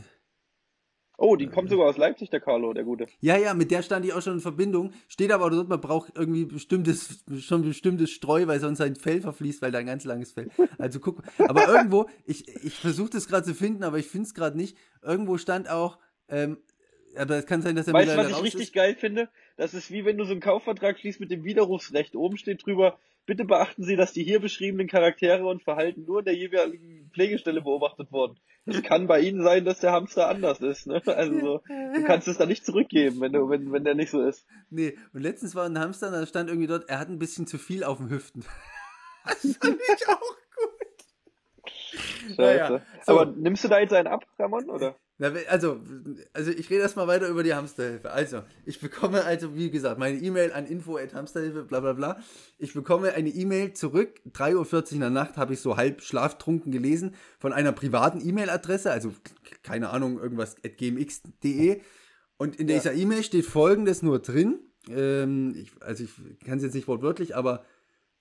oh, die kommt sogar aus Leipzig, der Carlo, der Gute. Ja, ja, mit der stand ich auch schon in Verbindung. Steht aber dort, man braucht irgendwie bestimmtes, schon bestimmtes Streu, weil sonst sein Fell verfließt, weil da ein ganz langes Fell. Also guck, aber irgendwo, ich, ich versuche das gerade zu finden, aber ich finde es gerade nicht. Irgendwo stand auch, ähm, aber es kann sein, dass er Weißt du, was ich richtig ist? geil finde? Das ist wie wenn du so einen Kaufvertrag schließt mit dem Widerrufsrecht. Oben steht drüber, bitte beachten Sie, dass die hier beschriebenen Charaktere und Verhalten nur in der jeweiligen Pflegestelle beobachtet wurden. Es kann bei Ihnen sein, dass der Hamster anders ist. Ne? Also so, du kannst es da nicht zurückgeben, wenn, du, wenn, wenn der nicht so ist. Nee, und letztens war ein Hamster, da stand irgendwie dort, er hat ein bisschen zu viel auf den Hüften. Das fand ich auch gut. Scheiße. Naja, so. Aber nimmst du da jetzt einen ab, Ramon, oder? Also, also ich rede erstmal weiter über die Hamsterhilfe. Also, ich bekomme also, wie gesagt, meine E-Mail an info.hamsterhilfe, bla bla bla. Ich bekomme eine E-Mail zurück, 3.40 Uhr in der Nacht, habe ich so halb schlaftrunken gelesen, von einer privaten E-Mail-Adresse, also keine Ahnung, irgendwas at gmx.de. Und in ja. dieser E-Mail steht folgendes nur drin. Ähm, ich, also ich kann es jetzt nicht wortwörtlich, aber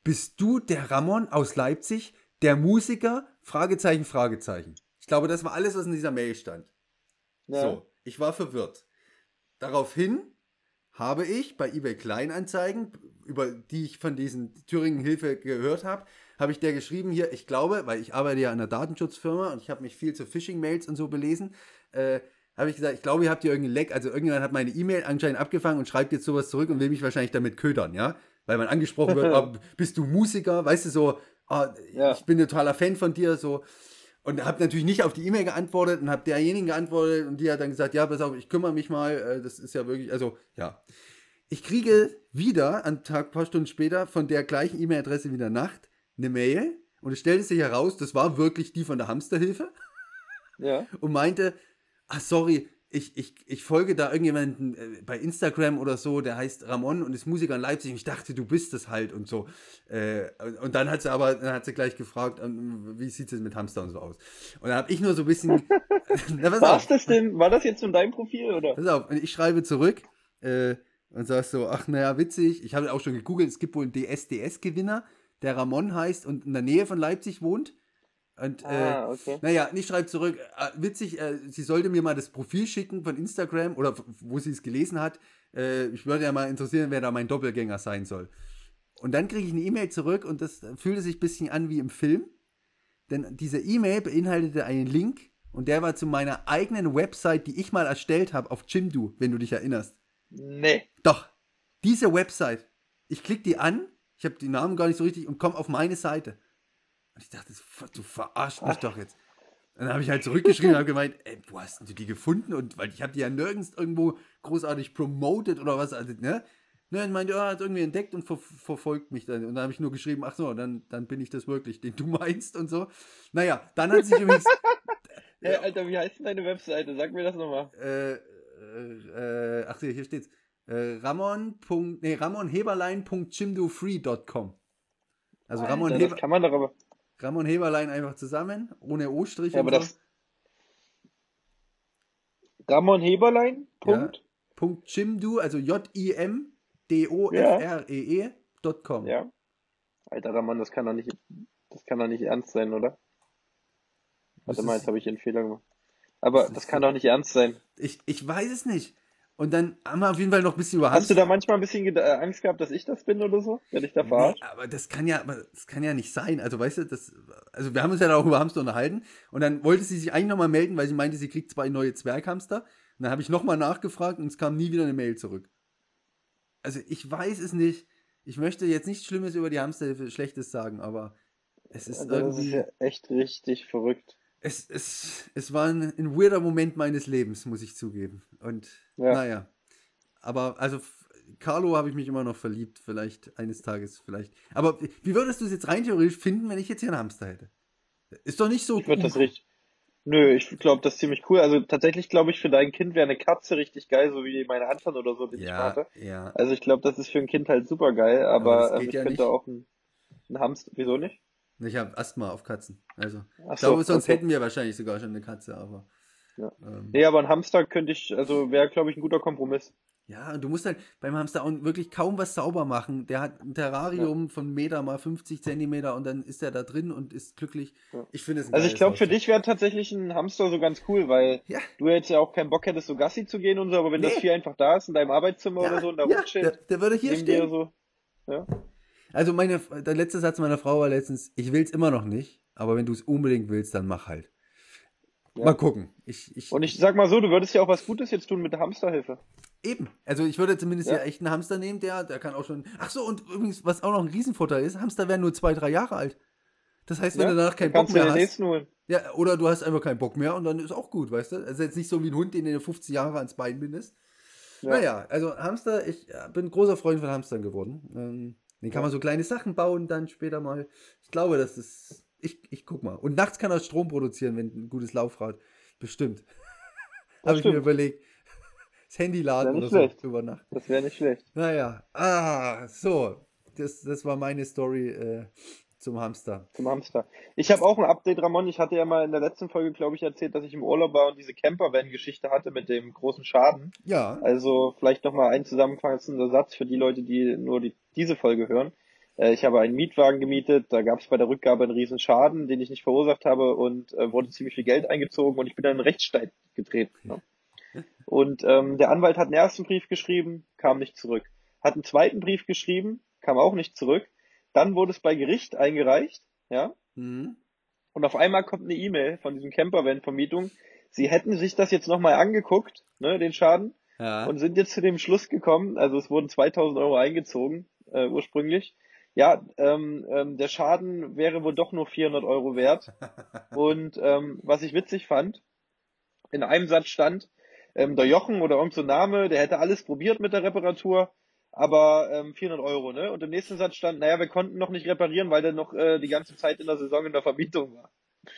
bist du der Ramon aus Leipzig, der Musiker? Fragezeichen, Fragezeichen. Ich glaube, das war alles, was in dieser Mail stand. Ja. So, ich war verwirrt. Daraufhin habe ich bei eBay Kleinanzeigen, über die ich von diesen Thüringen Hilfe gehört habe, habe ich der geschrieben hier, ich glaube, weil ich arbeite ja an einer Datenschutzfirma und ich habe mich viel zu Phishing-Mails und so belesen, äh, habe ich gesagt, ich glaube, ihr habt hier irgendeinen Leck, also irgendjemand hat meine E-Mail anscheinend abgefangen und schreibt jetzt sowas zurück und will mich wahrscheinlich damit ködern, ja? Weil man angesprochen wird, oh, bist du Musiker, weißt du, so, oh, ja. ich bin ein totaler Fan von dir, so, und habe natürlich nicht auf die E-Mail geantwortet und habe derjenigen geantwortet und die hat dann gesagt, ja, pass auf, ich kümmere mich mal, äh, das ist ja wirklich, also ja. Ich kriege wieder, ein Tag, paar Stunden später, von der gleichen E-Mail-Adresse wieder Nacht, eine Mail und es stellte sich heraus, das war wirklich die von der Hamsterhilfe. Ja. Und meinte, ach sorry, ich, ich, ich folge da irgendjemanden äh, bei Instagram oder so, der heißt Ramon und ist Musiker in Leipzig und ich dachte, du bist es halt und so. Äh, und dann hat sie aber, dann hat sie gleich gefragt, ähm, wie sieht es mit Hamster und so aus? Und dann habe ich nur so ein bisschen. na, War's das denn, war das jetzt von deinem Profil oder? Pass auf, und ich schreibe zurück äh, und sag so, ach naja, witzig, ich habe auch schon gegoogelt, es gibt wohl einen DSDS-Gewinner, der Ramon heißt und in der Nähe von Leipzig wohnt. Und ah, äh, okay. naja, ich schreibe zurück, äh, witzig, äh, sie sollte mir mal das Profil schicken von Instagram oder wo sie es gelesen hat. Äh, ich würde ja mal interessieren, wer da mein Doppelgänger sein soll. Und dann kriege ich eine E-Mail zurück und das fühlte sich ein bisschen an wie im Film. Denn diese E-Mail beinhaltete einen Link und der war zu meiner eigenen Website, die ich mal erstellt habe auf Jimdo, wenn du dich erinnerst. Nee. Doch. Diese Website. Ich klicke die an, ich habe die Namen gar nicht so richtig und komme auf meine Seite. Und ich dachte, du verarschst mich doch jetzt. Und dann habe ich halt zurückgeschrieben und habe gemeint, ey, wo hast du die gefunden? Und weil ich habe die ja nirgends irgendwo großartig promoted oder was. Also, ne? Ne, und meinte, er hat irgendwie entdeckt und ver verfolgt mich dann. Und dann habe ich nur geschrieben, ach so, dann, dann bin ich das wirklich, den du meinst und so. Naja, dann hat sich übrigens. hey, Alter, wie heißt denn deine Webseite? Sag mir das nochmal. Äh, äh, ach hier steht's. Äh, Ramon. Nee, ramonheberlein.chimdofree.com. Also Alter, Ramon Heber. Das kann man doch aber. Ramon Heberlein einfach zusammen, ohne O-Strich. Ja, aber so. das. Ramon Heberlein. Punkt. Ja, Punkt Jimdo, also J-I-M-D-O-F-R-E-E.com. Ja. Alter Ramon, das kann doch nicht, das kann doch nicht ernst sein, oder? Warte mal, jetzt habe ich einen Fehler gemacht. Aber das, das kann doch nicht ernst sein. Ich, ich weiß es nicht. Und dann haben wir auf jeden Fall noch ein bisschen über Hast du da manchmal ein bisschen äh, Angst gehabt, dass ich das bin oder so? Wenn ich da verarscht? Nee, aber das kann ja, das kann ja nicht sein. Also weißt du, das, also wir haben uns ja auch über Hamster unterhalten und dann wollte sie sich eigentlich nochmal melden, weil sie meinte, sie kriegt zwei neue Zwerghamster. Und dann habe ich nochmal nachgefragt und es kam nie wieder eine Mail zurück. Also ich weiß es nicht. Ich möchte jetzt nichts Schlimmes über die Hamsterhilfe Schlechtes sagen, aber es ist also irgendwie. Das ist ja echt richtig verrückt es, es, es war ein, ein weirder Moment meines Lebens, muss ich zugeben. Und ja. naja. Aber also Carlo habe ich mich immer noch verliebt, vielleicht eines Tages, vielleicht. Aber wie würdest du es jetzt rein theoretisch finden, wenn ich jetzt hier einen Hamster hätte? Ist doch nicht so Ich würde das richtig. Nö, ich glaube, das ist ziemlich cool. Also tatsächlich glaube ich, für dein Kind wäre eine Katze richtig geil, so wie meine Anfang oder so, die ja, ich hatte. Ja. Also ich glaube, das ist für ein Kind halt super geil, aber, aber ähm, ich ja finde auch ein, ein Hamster, wieso nicht? Ich habe Asthma auf Katzen. Also, Ach ich glaube, sonst okay. hätten wir wahrscheinlich sogar schon eine Katze, aber. Ja. Ähm, nee, aber ein Hamster könnte ich, also wäre, glaube ich, ein guter Kompromiss. Ja, und du musst halt beim Hamster auch wirklich kaum was sauber machen. Der hat ein Terrarium ja. von Meter mal 50 Zentimeter und dann ist er da drin und ist glücklich. Ja. Ich finde es Also ich glaube, für dich wäre tatsächlich ein Hamster so ganz cool, weil ja. du jetzt ja auch keinen Bock hättest, so Gassi zu gehen und so, aber wenn nee. das Vieh einfach da ist in deinem Arbeitszimmer oder so und da ja, rumsteht, der, der würde hier stehen. So, ja. Also meine, der letzte Satz meiner Frau war letztens, ich will es immer noch nicht, aber wenn du es unbedingt willst, dann mach halt. Ja. Mal gucken. Ich, ich, und ich sag mal so, du würdest ja auch was Gutes jetzt tun mit der Hamsterhilfe. Eben. Also ich würde zumindest ja, ja echt einen Hamster nehmen, der, der kann auch schon. Ach so, und übrigens, was auch noch ein Riesenvorteil ist, Hamster werden nur zwei, drei Jahre alt. Das heißt, wenn ja, du danach keinen Bock mehr hast. Ja, oder du hast einfach keinen Bock mehr und dann ist auch gut, weißt du? Also jetzt nicht so wie ein Hund, den du 50 Jahre ans Bein bindest. Ja. Naja, also Hamster, ich bin großer Freund von Hamstern geworden. Ähm, den kann man so kleine Sachen bauen dann später mal. Ich glaube, das ist. Ich, ich guck mal. Und nachts kann er Strom produzieren, wenn ein gutes Laufrad. Bestimmt. Habe ich mir überlegt. Das Handy laden oder schlecht. so über Nacht. Das wäre nicht schlecht. Naja. Ah, so. Das, das war meine Story. Äh, zum Hamster. Zum Hamster. Ich habe auch ein Update, Ramon. Ich hatte ja mal in der letzten Folge, glaube ich, erzählt, dass ich im Urlaub war und diese Campervan-Geschichte hatte mit dem großen Schaden. Ja. Also vielleicht nochmal ein zusammenfassender Satz für die Leute, die nur die, diese Folge hören. Äh, ich habe einen Mietwagen gemietet, da gab es bei der Rückgabe einen riesen Schaden, den ich nicht verursacht habe und äh, wurde ziemlich viel Geld eingezogen und ich bin dann in den Rechtsstreit getreten. Ne? Und ähm, der Anwalt hat einen ersten Brief geschrieben, kam nicht zurück. Hat einen zweiten Brief geschrieben, kam auch nicht zurück dann wurde es bei Gericht eingereicht, ja. Mhm. Und auf einmal kommt eine E-Mail von diesem Campervan-Vermietung. Sie hätten sich das jetzt nochmal angeguckt, ne, den Schaden, ja. und sind jetzt zu dem Schluss gekommen, also es wurden 2000 Euro eingezogen, äh, ursprünglich. Ja, ähm, ähm, der Schaden wäre wohl doch nur 400 Euro wert. und ähm, was ich witzig fand, in einem Satz stand, ähm, der Jochen oder irgendein so Name, der hätte alles probiert mit der Reparatur, aber ähm, 400 Euro, ne? Und im nächsten Satz stand, naja, wir konnten noch nicht reparieren, weil der noch äh, die ganze Zeit in der Saison in der Vermietung war.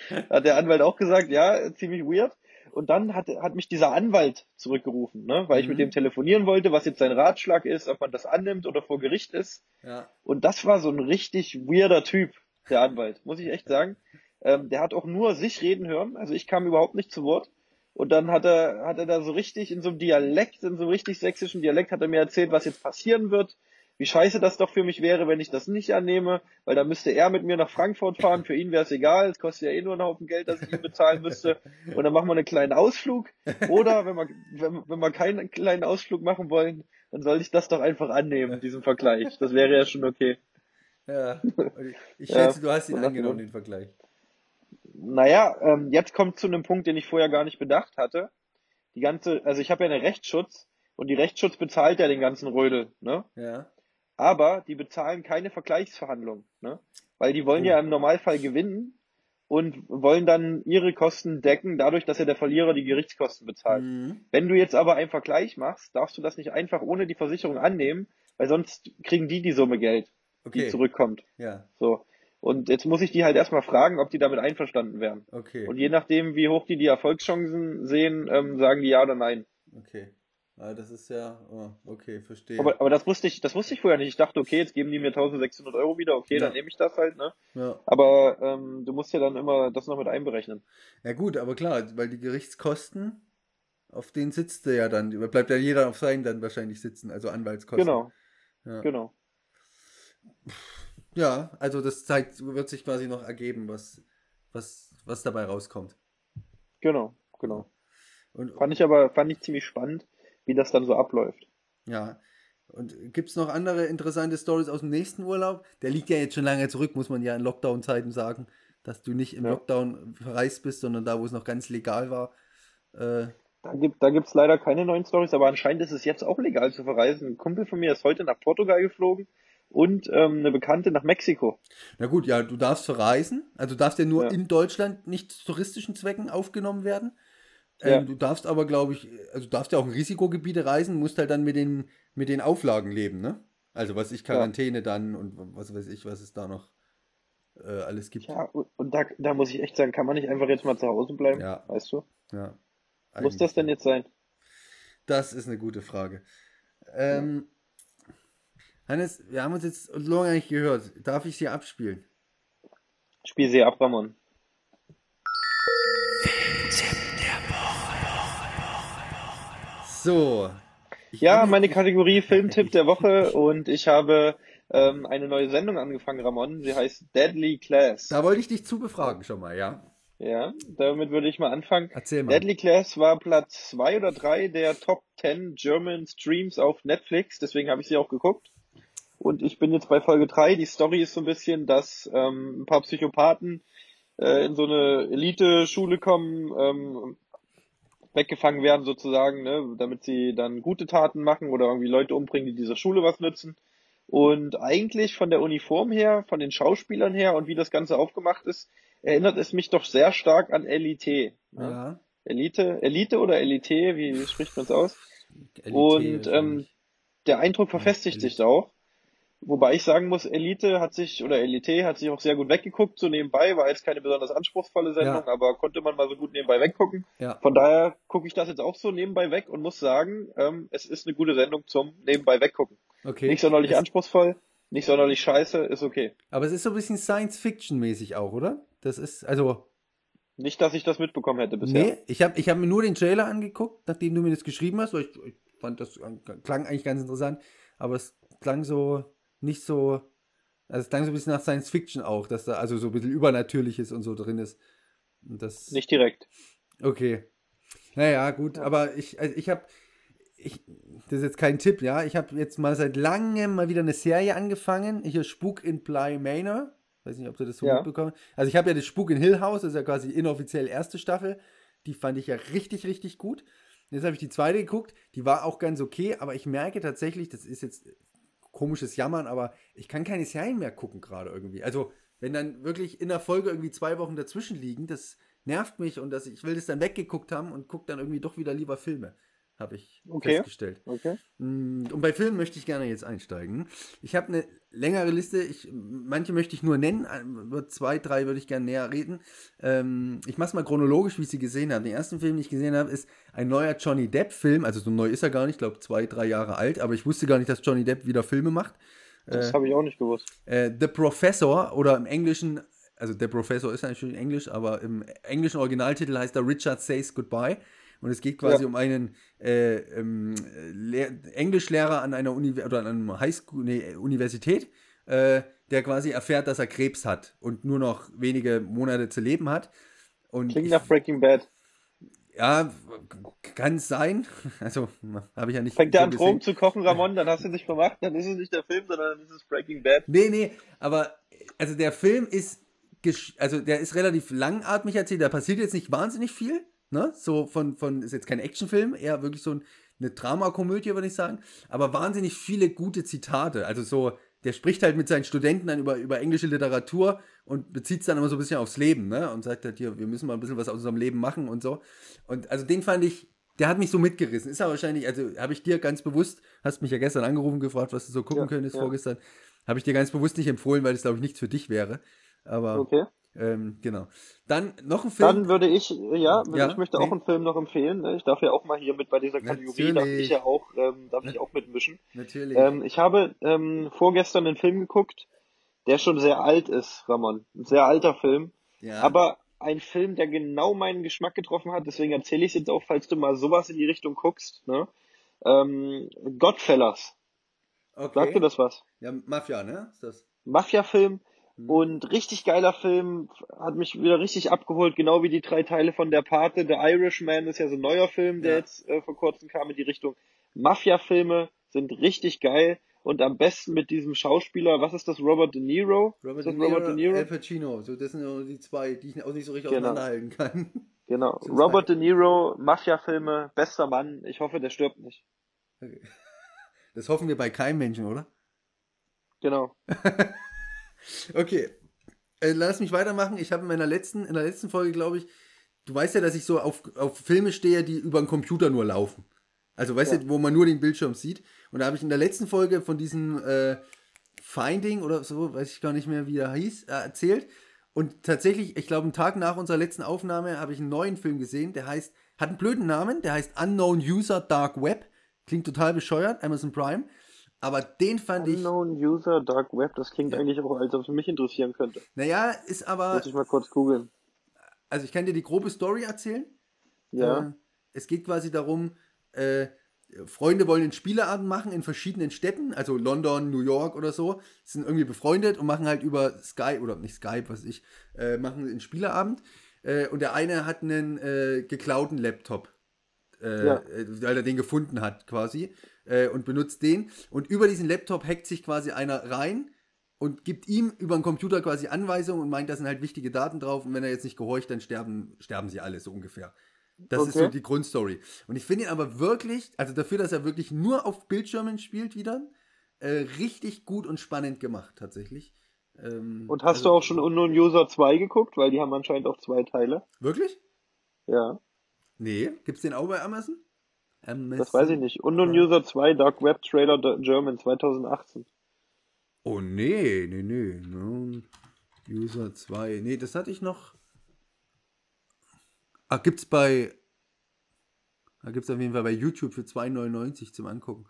hat der Anwalt auch gesagt, ja, ziemlich weird. und dann hat, hat mich dieser Anwalt zurückgerufen, ne, weil ich mit Mhm. dem telefonieren wollte, was jetzt sein Ratschlag ist, ob man das annimmt oder vor Gericht ist. Ja. Und das war so ein richtig weirder Typ, der Anwalt, muss ich echt sagen. Ähm, der hat auch nur sich reden hören, also ich kam überhaupt nicht zu Wort. Und dann hat er, hat er da so richtig in so einem Dialekt, in so einem richtig sächsischen Dialekt, hat er mir erzählt, was jetzt passieren wird, wie scheiße das doch für mich wäre, wenn ich das nicht annehme, weil dann müsste er mit mir nach Frankfurt fahren, für ihn wäre es egal, es kostet ja eh nur einen Haufen Geld, dass ich ihm bezahlen müsste. Und dann machen wir einen kleinen Ausflug. Oder wenn wir, wenn, wenn wir keinen kleinen Ausflug machen wollen, dann soll ich das doch einfach annehmen, diesen Vergleich. Das wäre ja schon okay. Ja. Ich Ja, schätze, du hast ihn angenommen, den Vergleich. Naja, ähm, jetzt kommt zu einem Punkt, den ich vorher gar nicht bedacht hatte. Die ganze, also ich habe ja einen Rechtsschutz und die Rechtsschutz bezahlt ja den ganzen Rödel, ne? Ja. Aber die bezahlen keine Vergleichsverhandlung, ne? Weil die wollen Oh. ja im Normalfall gewinnen und wollen dann ihre Kosten decken, dadurch, dass ja der Verlierer die Gerichtskosten bezahlt. Mhm. Wenn du jetzt aber einen Vergleich machst, darfst du das nicht einfach ohne die Versicherung annehmen, weil sonst kriegen die die Summe Geld, die Okay. zurückkommt. Ja. So. Und jetzt muss ich die halt erstmal fragen, ob die damit einverstanden wären. Okay. Und je nachdem, wie hoch die die Erfolgschancen sehen, ähm, sagen die ja oder nein. Okay. Ah, das ist ja. Oh, okay, verstehe. Aber, aber das wusste ich, das wusste ich vorher nicht. Ich dachte, okay, jetzt geben die mir 1600 Euro wieder, okay, Ja. dann nehme ich das halt, ne? ja. Aber ähm, du musst ja dann immer das noch mit einberechnen. ja, gut, aber klar, weil die Gerichtskosten, auf denen sitzt er ja dann. Bleibt ja jeder auf seinen dann wahrscheinlich sitzen, also Anwaltskosten. Genau, Ja. genau. Ja, also das zeigt, wird sich quasi noch ergeben, was, was, was dabei rauskommt. Genau, genau. Und Fand ich aber, fand ich ziemlich spannend, wie das dann so abläuft. ja. Und gibt es noch andere interessante Stories aus dem nächsten Urlaub? Der liegt ja jetzt schon lange zurück, muss man ja in Lockdown-Zeiten sagen, dass du nicht im Ja. Lockdown verreist bist, sondern da, wo es noch ganz legal war. Äh, Da gibt da gibt's leider keine neuen Stories, aber anscheinend ist es jetzt auch legal zu verreisen. Ein Kumpel von mir ist heute nach Portugal geflogen und ähm, eine Bekannte nach Mexiko. na gut, ja, du darfst verreisen, also du darfst ja nur Ja. in Deutschland nicht zu touristischen Zwecken aufgenommen werden. Ja. Ähm, du darfst aber, glaube ich, also du darfst ja auch in Risikogebiete reisen, musst halt dann mit den, mit den Auflagen leben, ne? Also was ich, Quarantäne dann und was weiß ich, was es da noch äh, alles gibt. Ja, und und da, da muss ich echt sagen, kann man nicht einfach jetzt mal zu Hause bleiben, Ja. weißt du? Ja. Muss das denn jetzt sein? Das ist eine gute Frage. Ähm, Hannes, wir haben uns jetzt lange nicht gehört. Darf ich sie abspielen? Spiel sie ab, Ramon. So. Ja, meine Kategorie Filmtipp der Woche und ich habe ähm, eine neue Sendung angefangen, Ramon. Sie heißt Deadly Class. Da wollte ich dich zu befragen schon mal, ja? Ja, damit würde ich mal anfangen. Erzähl mal. Deadly Class war Platz zwei oder drei der Top 10 German Streams auf Netflix, deswegen habe ich sie auch geguckt. Und ich bin jetzt bei Folge drei. Die Story ist so ein bisschen, dass ähm, ein paar Psychopathen äh, in so eine Elite-Schule kommen, ähm, weggefangen werden sozusagen, ne, damit sie dann gute Taten machen oder irgendwie Leute umbringen, die dieser Schule was nützen. Und eigentlich von der Uniform her, von den Schauspielern her und wie das Ganze aufgemacht ist, erinnert es mich doch sehr stark an Elite. Ne? Ja. Elite, Elite oder Elite, wie spricht man es aus? LET Und ähm, der Eindruck verfestigt Elite. sich auch. Wobei ich sagen muss, Elite hat sich, oder Elite hat sich auch sehr gut weggeguckt, so nebenbei, war jetzt keine besonders anspruchsvolle Sendung, Ja. aber konnte man mal so gut nebenbei weggucken. ja. Von daher gucke ich das jetzt auch so nebenbei weg und muss sagen, ähm, es ist eine gute Sendung zum nebenbei weggucken. Okay. Nicht sonderlich Es- anspruchsvoll, nicht sonderlich scheiße, ist okay. Aber es ist so ein bisschen Science-Fiction-mäßig auch, oder? Das ist, also, Nicht, dass ich das mitbekommen hätte bisher. nee, ich habe ich hab mir nur den Trailer angeguckt, nachdem du mir das geschrieben hast, weil ich, ich fand das klang eigentlich ganz interessant, aber es klang so nicht so, also es klang so ein bisschen nach Science-Fiction auch, dass da also so ein bisschen Übernatürliches und so drin ist. Und das, Nicht direkt. Okay. Naja, gut, aber ich, also ich habe, ich, das ist jetzt kein Tipp, ja. Ich habe jetzt mal seit langem mal wieder eine Serie angefangen. Hier Spuk in Bly Manor. Weiß nicht, ob du das so Ja. mitbekommen. Also ich habe ja das Spuk in Hill House, das ist ja quasi inoffiziell erste Staffel. Die fand ich ja richtig, richtig gut. Jetzt habe ich die zweite geguckt, die war auch ganz okay, aber ich merke tatsächlich, das ist jetzt komisches Jammern, aber ich kann keine Serien mehr gucken gerade irgendwie. Also, wenn dann wirklich in der Folge irgendwie zwei Wochen dazwischen liegen, das nervt mich und das, ich will das dann weggeguckt haben und gucke dann irgendwie doch wieder lieber Filme. Habe ich Okay. festgestellt. Okay. Mm, Und bei Filmen möchte ich gerne jetzt einsteigen. Ich habe eine längere Liste. Ich, manche möchte ich nur nennen. Über zwei, drei würde ich gerne näher reden. Ähm, ich mache es mal chronologisch, wie ich sie gesehen habe. Den ersten Film, den ich gesehen habe, ist ein neuer Johnny Depp-Film. Also so neu ist er gar nicht. Ich glaube, zwei, drei Jahre alt. Aber ich wusste gar nicht, dass Johnny Depp wieder Filme macht. Das habe ich auch nicht gewusst. Äh, The Professor oder im Englischen, also der Professor ist natürlich in Englisch, aber im englischen Originaltitel heißt er Richard Says Goodbye. Und es geht quasi Ja. um einen äh, ähm, Lehr Englischlehrer an einer Uni oder an einem Highschool, nee, Universität, äh, der quasi erfährt, dass er Krebs hat und nur noch wenige Monate zu leben hat. Und Klingt nach Breaking Bad. ja, kann es sein. Also, habe ich ja nicht Fängt so an. Drogen zu kochen, Ramon, dann hast du dich vermacht, dann ist es nicht der Film, sondern dann ist es Breaking Bad. Nee, nee, aber also der Film ist, also der ist relativ langatmig erzählt, da passiert jetzt nicht wahnsinnig viel, ne? So von, von ist jetzt kein Actionfilm, eher wirklich so ein, eine Dramakomödie, würde ich sagen, aber wahnsinnig viele gute Zitate, also so, der spricht halt mit seinen Studenten dann über, über englische Literatur und bezieht es dann immer so ein bisschen aufs Leben, ne? Und sagt halt hier, wir müssen mal ein bisschen was aus unserem Leben machen und so. Und also den fand ich, der hat mich so mitgerissen. Ist ja wahrscheinlich, also habe ich dir ganz bewusst, hast mich ja gestern angerufen, gefragt, was du so gucken Ja, könntest ja. vorgestern. Habe ich dir ganz bewusst nicht empfohlen, weil es, glaube ich, nichts für dich wäre. Aber Okay. Ähm, genau. Dann noch ein Film. Dann würde ich, ja, Ja, ich möchte nee. auch einen Film noch empfehlen. ne? Ich darf ja auch mal hier mit bei dieser Kategorie, darf ich ja auch, ähm, darf ich auch mitmischen. Natürlich. Ähm, ich habe ähm, vorgestern einen Film geguckt, der schon sehr alt ist, Ramon. Ein sehr alter Film. ja. Aber ein Film, der genau meinen Geschmack getroffen hat, deswegen erzähle ich es jetzt auch, falls du mal sowas in die Richtung guckst. Ne? Ähm, Godfellas. okay. Sagt dir das was? Ja, Mafia, ne? Ist das? Mafia-Film. Und richtig geiler Film, hat mich wieder richtig abgeholt, genau wie die drei Teile von Der Pate. The Irishman ist ja so ein neuer Film, der Ja. jetzt äh, vor kurzem kam in die Richtung. Mafia-Filme sind richtig geil und am besten mit diesem Schauspieler, was ist das, Robert De Niro? Robert De Niro, Robert De Niro? Al Pacino. So, das sind ja die zwei, die ich auch nicht so richtig Genau. auseinanderhalten kann. Genau. Sind Robert De Niro, Mafia-Filme, bester Mann. Ich hoffe, der stirbt nicht. Okay. Das hoffen wir bei keinem Menschen, oder? Genau. Okay. Äh, lass mich weitermachen. Ich habe in meiner letzten, in der letzten Folge, glaube ich, du weißt ja, dass ich so auf, auf Filme stehe, die über den Computer nur laufen. Also, weißt Ja. du, wo man nur den Bildschirm sieht. Und da habe ich in der letzten Folge von diesem äh, Finding oder so, weiß ich gar nicht mehr, wie er hieß, äh, erzählt. Und tatsächlich, ich glaube, einen Tag nach unserer letzten Aufnahme habe ich einen neuen Film gesehen, der heißt, hat einen blöden Namen, der heißt Unknown User Dark Web. Klingt total bescheuert, Amazon Prime. Aber den fand ich, Unknown User, Dark Web, das klingt Ja. eigentlich auch, als ob es mich interessieren könnte. naja, ist aber, Muss ich mal kurz googeln. also ich kann dir die grobe Story erzählen. Ja. Äh, es geht quasi darum, äh, Freunde wollen einen Spieleabend machen in verschiedenen Städten, also London, New York oder so, sind irgendwie befreundet und machen halt über Skype oder nicht Skype, was ich, äh, machen einen Spieleabend. Äh, und der eine hat einen äh, geklauten Laptop, äh, Ja. äh, weil er den gefunden hat quasi äh, und benutzt den. Und über diesen Laptop hackt sich quasi einer rein und gibt ihm über den Computer quasi Anweisungen und meint, da sind halt wichtige Daten drauf und wenn er jetzt nicht gehorcht, dann sterben, sterben sie alle, so ungefähr. Das ist Okay. so die Grundstory. Und ich finde ihn aber wirklich, also dafür, dass er wirklich nur auf Bildschirmen spielt wieder, äh, richtig gut und spannend gemacht, tatsächlich. Ähm, Und hast also, du auch schon Unknown User 2 geguckt? Weil die haben anscheinend auch zwei Teile. Wirklich? Ja, Nee. Gibt's den auch bei Amazon? Amazon? das weiß ich nicht. Unknown Ja. User 2 Dark Web Trailer German 2018. Oh, nee, nee, nee. No. User 2. Nee, das hatte ich noch. Ah, gibt's bei. Da gibt's auf jeden Fall bei YouTube für 2,99 zum Angucken.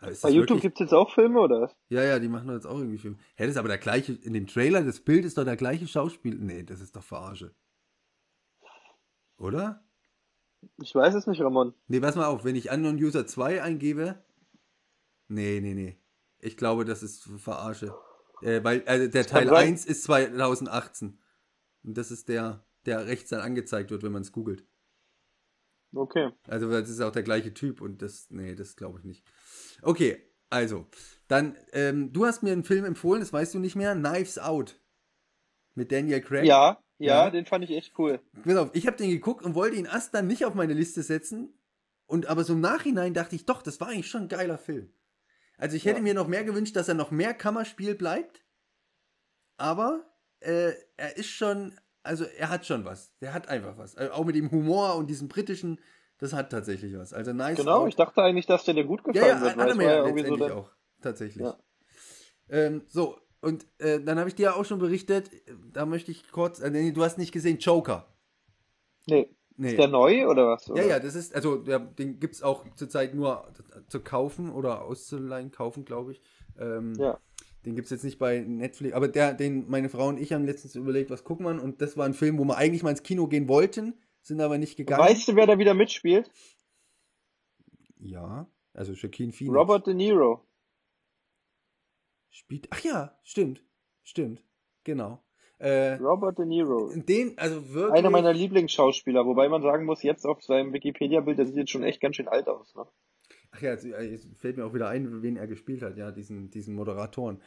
Bei YouTube wirklich- gibt's jetzt auch Filme, oder? Ja, ja, die machen jetzt auch irgendwie Filme. Hä, das ist aber der gleiche, in dem Trailer, das Bild ist doch der gleiche Schauspieler. Nee, das ist doch Verarsche. Oder? Ich weiß es nicht, Ramon. Nee, pass mal auf, wenn ich Unknown User 2 eingebe. Nee, nee, nee. Ich glaube, das ist Verarsche. Äh, weil also der Teil sein. 1 ist 2018. Und das ist der, der rechts dann angezeigt wird, wenn man es googelt. Okay. Also das ist auch der gleiche Typ und das, nee, das glaube ich nicht. Okay, also, dann, ähm, du hast mir einen Film empfohlen, das weißt du nicht mehr, Knives Out. Mit Daniel Craig. Ja, ja, Ja. den fand ich echt cool. Pass auf, ich habe den geguckt und wollte ihn erst dann nicht auf meine Liste setzen. Und aber so im Nachhinein dachte ich, doch, das war eigentlich schon ein geiler Film. Also ich hätte Ja. mir noch mehr gewünscht, dass er noch mehr Kammerspiel bleibt. Aber äh, er ist schon, also er hat schon was. Der hat einfach was. Also auch mit dem Humor und diesem britischen Das hat tatsächlich was. Also nice. Genau, Out. ich dachte eigentlich, dass der dir gut gefallen ja, ja, wird. er mir ja letztendlich so auch. Tatsächlich. Ja. Ähm, so, und äh, dann habe ich dir auch schon berichtet, da möchte ich kurz, äh, nee, du hast nicht gesehen, Joker. Nee. Nee. Ist der neu oder was? Oder? Ja, ja, das ist, also der, den gibt es auch zurzeit nur zu kaufen oder auszuleihen, kaufen, glaube ich. Ähm, Ja. Den gibt es jetzt nicht bei Netflix, aber der, den meine Frau und ich haben letztens überlegt, was gucken wir und das war ein Film, wo wir eigentlich mal ins Kino gehen wollten, sind aber nicht gegangen. Weißt du, wer da wieder mitspielt? Ja, also Joaquin Phoenix. Robert De Niro. Spielt, ach ja, stimmt, stimmt, genau. Äh, Robert De Niro. den, also wirklich. Einer meiner Lieblingsschauspieler, wobei man sagen muss, jetzt auf seinem Wikipedia-Bild, der sieht jetzt schon echt ganz schön alt aus. Ne? Ach ja, jetzt, jetzt fällt mir auch wieder ein, wen er gespielt hat, ja, diesen, diesen Moderatoren.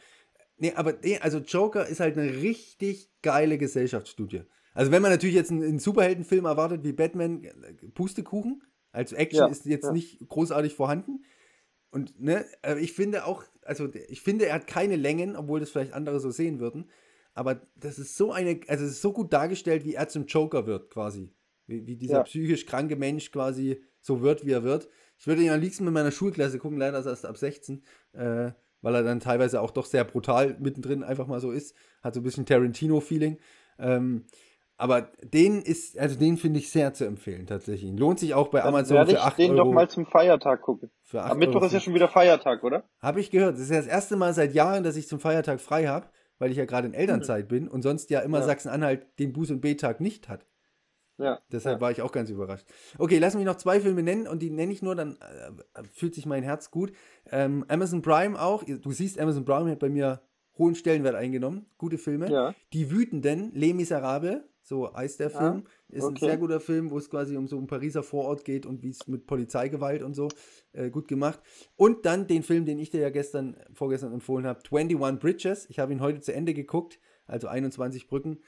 Nee, aber nee, also Joker ist halt eine richtig geile Gesellschaftsstudie. Also wenn man natürlich jetzt einen, einen Superheldenfilm erwartet wie Batman, äh, Pustekuchen, also Action Ja, ist jetzt ja. nicht großartig vorhanden. Und ne, aber ich finde auch, also ich finde, er hat keine Längen, obwohl das vielleicht andere so sehen würden. Aber das ist so eine, also es ist so gut dargestellt, wie er zum Joker wird, quasi. Wie, wie dieser Ja. psychisch kranke Mensch quasi so wird, wie er wird. Ich würde ihn am liebsten mit meiner Schulklasse gucken, leider ist er erst ab 16, äh, weil er dann teilweise auch doch sehr brutal mittendrin einfach mal so ist. Hat so ein bisschen Tarantino-Feeling. Ähm, aber den ist, also den finde ich sehr zu empfehlen tatsächlich. Lohnt sich auch bei Dann Amazon werde für ich 8 den Euro. doch mal zum Feiertag gucken. für 8 Am Mittwoch Euro ist ja schon wieder Feiertag, oder? habe ich gehört. Das ist ja das erste Mal seit Jahren, dass ich zum Feiertag frei habe, weil ich ja gerade in Elternzeit bin und sonst ja immer Ja. Sachsen-Anhalt den Buß- und B-Tag nicht hat. Ja. Deshalb ja. war ich auch ganz überrascht. Okay, lass mich noch zwei Filme nennen und die nenne ich nur, dann äh, fühlt sich mein Herz gut. Ähm, Amazon Prime auch. Du siehst, Amazon Prime hat bei mir hohen Stellenwert eingenommen. Gute Filme. Ja. Die Wütenden, Les Miserables, so heißt der Film. ist ein okay. sehr guter Film, wo es quasi um so einen Pariser Vorort geht und wie es mit Polizeigewalt und so äh, gut gemacht. Und dann den Film, den ich dir ja gestern, vorgestern empfohlen habe, 21 Bridges. Ich habe ihn heute zu Ende geguckt, also 21 Brücken.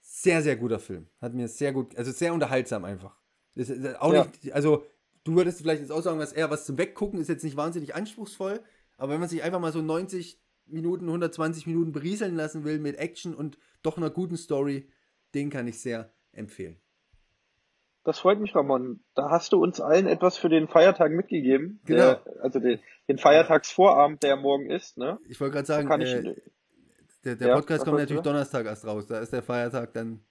Sehr, sehr guter Film. Hat mir sehr gut, also sehr unterhaltsam einfach. Das ist auch Ja. nicht, also du würdest vielleicht jetzt auch sagen, was eher was zum Weggucken ist jetzt nicht wahnsinnig anspruchsvoll, aber wenn man sich einfach mal so 90 Minuten, 120 Minuten berieseln lassen will mit Action und doch einer guten Story, den kann ich sehr empfehlen. Das freut mich, Ramon. Da hast du uns allen etwas für den Feiertag mitgegeben. Genau. Der, also den, den Feiertagsvorabend, der morgen ist, ne? Ich wollte gerade sagen, kann ich, äh, der, der Ja, Podcast kommt wolltest du natürlich Donnerstag erst raus. Da ist der Feiertag dann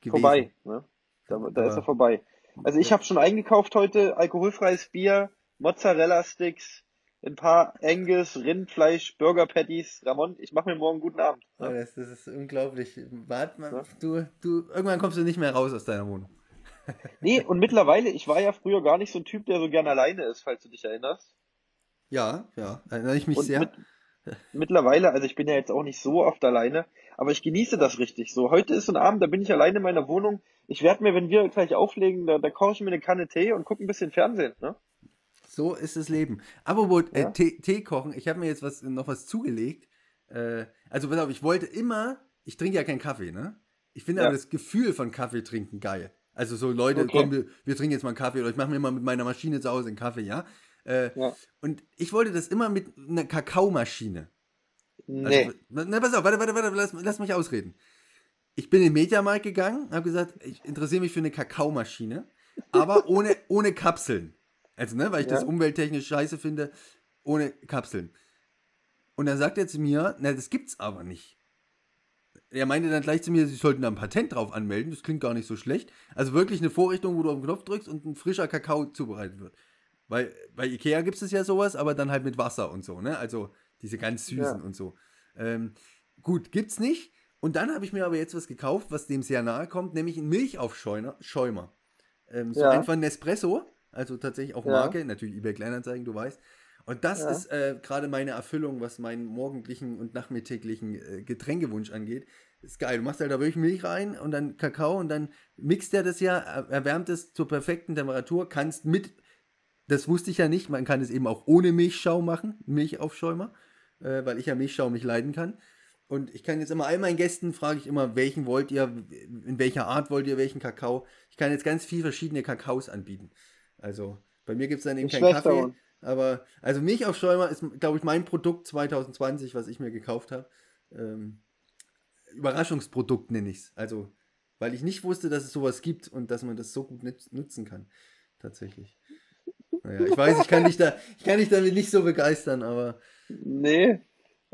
gewesen. vorbei, ne? Da, da ist er vorbei. Also ich habe schon eingekauft heute alkoholfreies Bier, Mozzarella-Sticks, ein paar Angus, Rindfleisch, Burger Patties. Ramon, ich mache mir morgen einen guten Abend. Oh, das, das ist unglaublich. Warte mal, Ja. du, du, irgendwann kommst du nicht mehr raus aus deiner Wohnung. Nee, und mittlerweile, ich war ja früher gar nicht so ein Typ, der so gern alleine ist, falls du dich erinnerst. Ja, ja, erinnere ich mich Und sehr. mit, mittlerweile, also ich bin ja jetzt auch nicht so oft alleine, aber ich genieße das richtig so. Heute ist so ein Abend, da bin ich alleine in meiner Wohnung. Ich werde mir, wenn wir gleich auflegen, da, da koche ich mir eine Kanne Tee und gucke ein bisschen Fernsehen. Ne? So ist das Leben. Aber äh, Ja. Tee, Tee kochen, ich habe mir jetzt was, noch was zugelegt. Äh, also, pass auf, ich wollte immer, ich trinke ja keinen Kaffee, ne? Ich finde Ja. aber das Gefühl von Kaffee trinken geil. Also so Leute, Okay. komm, wir, wir trinken jetzt mal einen Kaffee oder ich mache mir mal mit meiner Maschine zu Hause einen Kaffee, ja? Äh, Ja. Und ich wollte das immer mit einer Kakaomaschine. Nee. Also, na, pass auf, warte, warte, warte, lass, lass mich ausreden. Ich bin in den Mediamarkt gegangen, habe gesagt, ich interessiere mich für eine Kakaomaschine, aber ohne, ohne Kapseln. Also, ne, weil ich das Ja. umwelttechnisch scheiße finde, ohne Kapseln. Und dann sagt er zu mir, na, das gibt's aber nicht. Er meinte dann gleich zu mir, sie sollten da ein Patent drauf anmelden, das klingt gar nicht so schlecht. Also wirklich eine Vorrichtung, wo du auf den Knopf drückst und ein frischer Kakao zubereitet wird. Weil bei Ikea gibt es ja sowas, aber dann halt mit Wasser und so, ne? Also diese ganz süßen Ja. und so. Ähm, gut, gibt's nicht. Und dann habe ich mir aber jetzt was gekauft, was dem sehr nahe kommt, nämlich einen Milchaufschäumer. Schäumer. Ähm, so Ja. einfach Nespresso, also tatsächlich auch Ja. Marke, natürlich eBay Kleinanzeigen, du weißt. Und das Ja. ist äh, gerade meine Erfüllung, was meinen morgendlichen und nachmittäglichen äh, Getränkewunsch angeht. Ist geil. Du machst halt da wirklich Milch rein und dann Kakao und dann mixt er das ja, er- erwärmt es zur perfekten Temperatur, kannst mit, das wusste ich ja nicht, man kann es eben auch ohne Milchschau machen, Milchaufschäumer, äh, weil ich ja Milchschau nicht leiden kann. Und ich kann jetzt immer all meinen Gästen, frage ich immer, welchen wollt ihr, in welcher Art wollt ihr welchen Kakao. Ich kann jetzt ganz viele verschiedene Kakaos anbieten. Also bei mir gibt es dann eben keinen Kaffee. Aaron. Aber, also Milchaufschäumer ist, glaube ich, mein Produkt 2020, was ich mir gekauft habe. Ähm, Überraschungsprodukt nenne ich es. Also, weil ich nicht wusste, dass es sowas gibt und dass man das so gut nutzen kann. tatsächlich. Naja, ich weiß, ich kann dich da, ich kann dich damit nicht so begeistern, aber. Nee.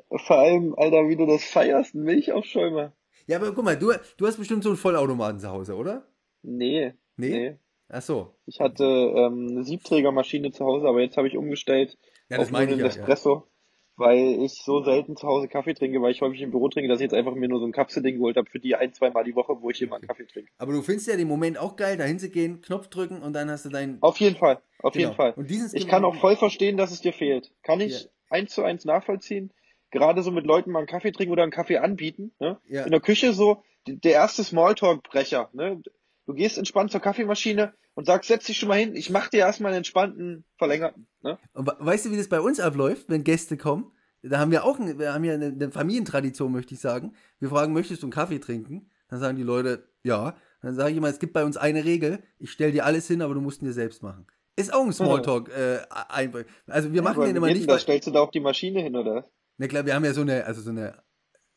Vor allem, Alter, wie du das feierst, ein Milchaufschäumer. Ja, aber guck mal, du, du hast bestimmt so einen Vollautomaten zu Hause, oder? Nee. Nee? nee. Ach so. Ich hatte ähm, eine Siebträgermaschine zu Hause, aber jetzt habe ich umgestellt ja, das auf meine ich Espresso. Ja weil ich so selten zu Hause Kaffee trinke, weil ich häufig im Büro trinke, dass ich jetzt einfach mir nur so ein Kapselding geholt habe für die ein, zwei Mal die Woche, wo ich immer einen Kaffee trinke. Aber du findest ja den Moment auch geil, da hinzugehen, Knopf drücken und dann hast du deinen. Auf jeden Fall, auf genau. jeden Fall. Und dieses ich kann auch voll verstehen, dass es dir fehlt. Kann ich ja. eins zu eins nachvollziehen. Gerade so mit Leuten mal einen Kaffee trinken oder einen Kaffee anbieten. Ne? Ja. In der Küche so der erste Smalltalk-Brecher. Ne? Du gehst entspannt zur Kaffeemaschine und sagst, setz dich schon mal hin, ich mach dir erstmal einen entspannten, verlängerten. Ne? Weißt du, wie das bei uns abläuft, wenn Gäste kommen? Da haben wir auch, wir haben ja eine, eine Familientradition, möchte ich sagen. Wir fragen, möchtest du einen Kaffee trinken? Dann sagen die Leute, ja. Dann sage ich immer, es gibt bei uns eine Regel, ich stelle dir alles hin, aber du musst ihn dir selbst machen. Ist auch ein Smalltalk. Äh, ein, also wir machen ja, den immer nicht. Da stellst du da auch die Maschine hin, oder? Na klar, wir haben ja so eine, also so eine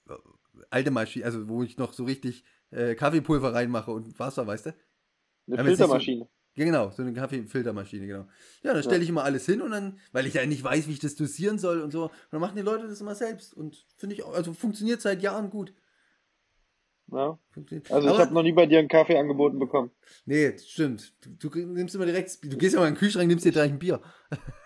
äh, alte Maschine, also wo ich noch so richtig äh, Kaffeepulver reinmache und Wasser, weißt du? Eine Filtermaschine. Ja, genau, so eine Kaffeefiltermaschine, genau. Ja, dann stelle ja. ich immer alles hin und dann, weil ich ja nicht weiß, wie ich das dosieren soll und so, und dann machen die Leute das immer selbst und finde ich auch, also funktioniert seit Jahren gut. Ja. Also ich habe noch nie bei dir einen Kaffee angeboten bekommen. Nee, stimmt. Du, du, nimmst immer direkt, du gehst ja mal in den Kühlschrank, nimmst dir gleich ein Bier.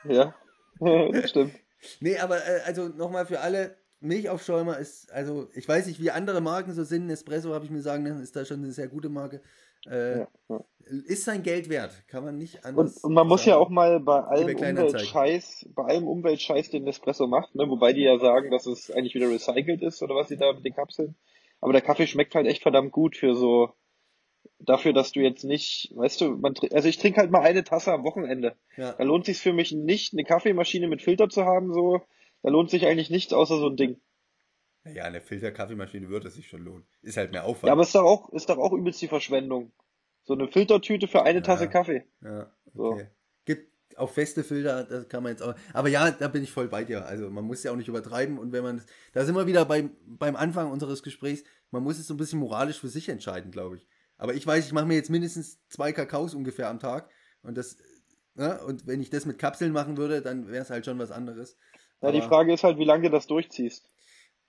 Ja, stimmt. Nee, aber äh, also nochmal für alle, Milchaufschäumer ist, also ich weiß nicht, wie andere Marken so sind. Nespresso habe ich mir sagen lassen, ist da schon eine sehr gute Marke. Äh, ja, ja. Ist sein Geld wert, kann man nicht anders. Und, und man sagen. muss ja auch mal bei allem Umweltscheiß, bei allem Umweltscheiß, den Nespresso macht, ne, wobei die ja sagen, dass es eigentlich wieder recycelt ist oder was sie da mit den Kapseln. Aber der Kaffee schmeckt halt echt verdammt gut für so dafür, dass du jetzt nicht, weißt du, man, also ich trinke halt mal eine Tasse am Wochenende. Ja. Da lohnt sich für mich nicht, eine Kaffeemaschine mit Filter zu haben, so. Da lohnt sich eigentlich nichts außer so ein Ding. Ja, eine Filterkaffeemaschine würde sich schon lohnen. Ist halt mehr Aufwand. Ja, aber ist doch auch, ist doch auch übelst die Verschwendung. So eine Filtertüte für eine ja, Tasse Kaffee. Ja, okay. So. Gibt auch feste Filter, das kann man jetzt auch. Aber ja, da bin ich voll bei dir. Also man muss ja auch nicht übertreiben und wenn man, da sind wir wieder beim, beim Anfang unseres Gesprächs, man muss es so ein bisschen moralisch für sich entscheiden, glaube ich. Aber ich weiß, ich mache mir jetzt mindestens zwei Kakaos ungefähr am Tag und das, ne? und wenn ich das mit Kapseln machen würde, dann wäre es halt schon was anderes. Ja, die Frage ist halt, wie lange du das durchziehst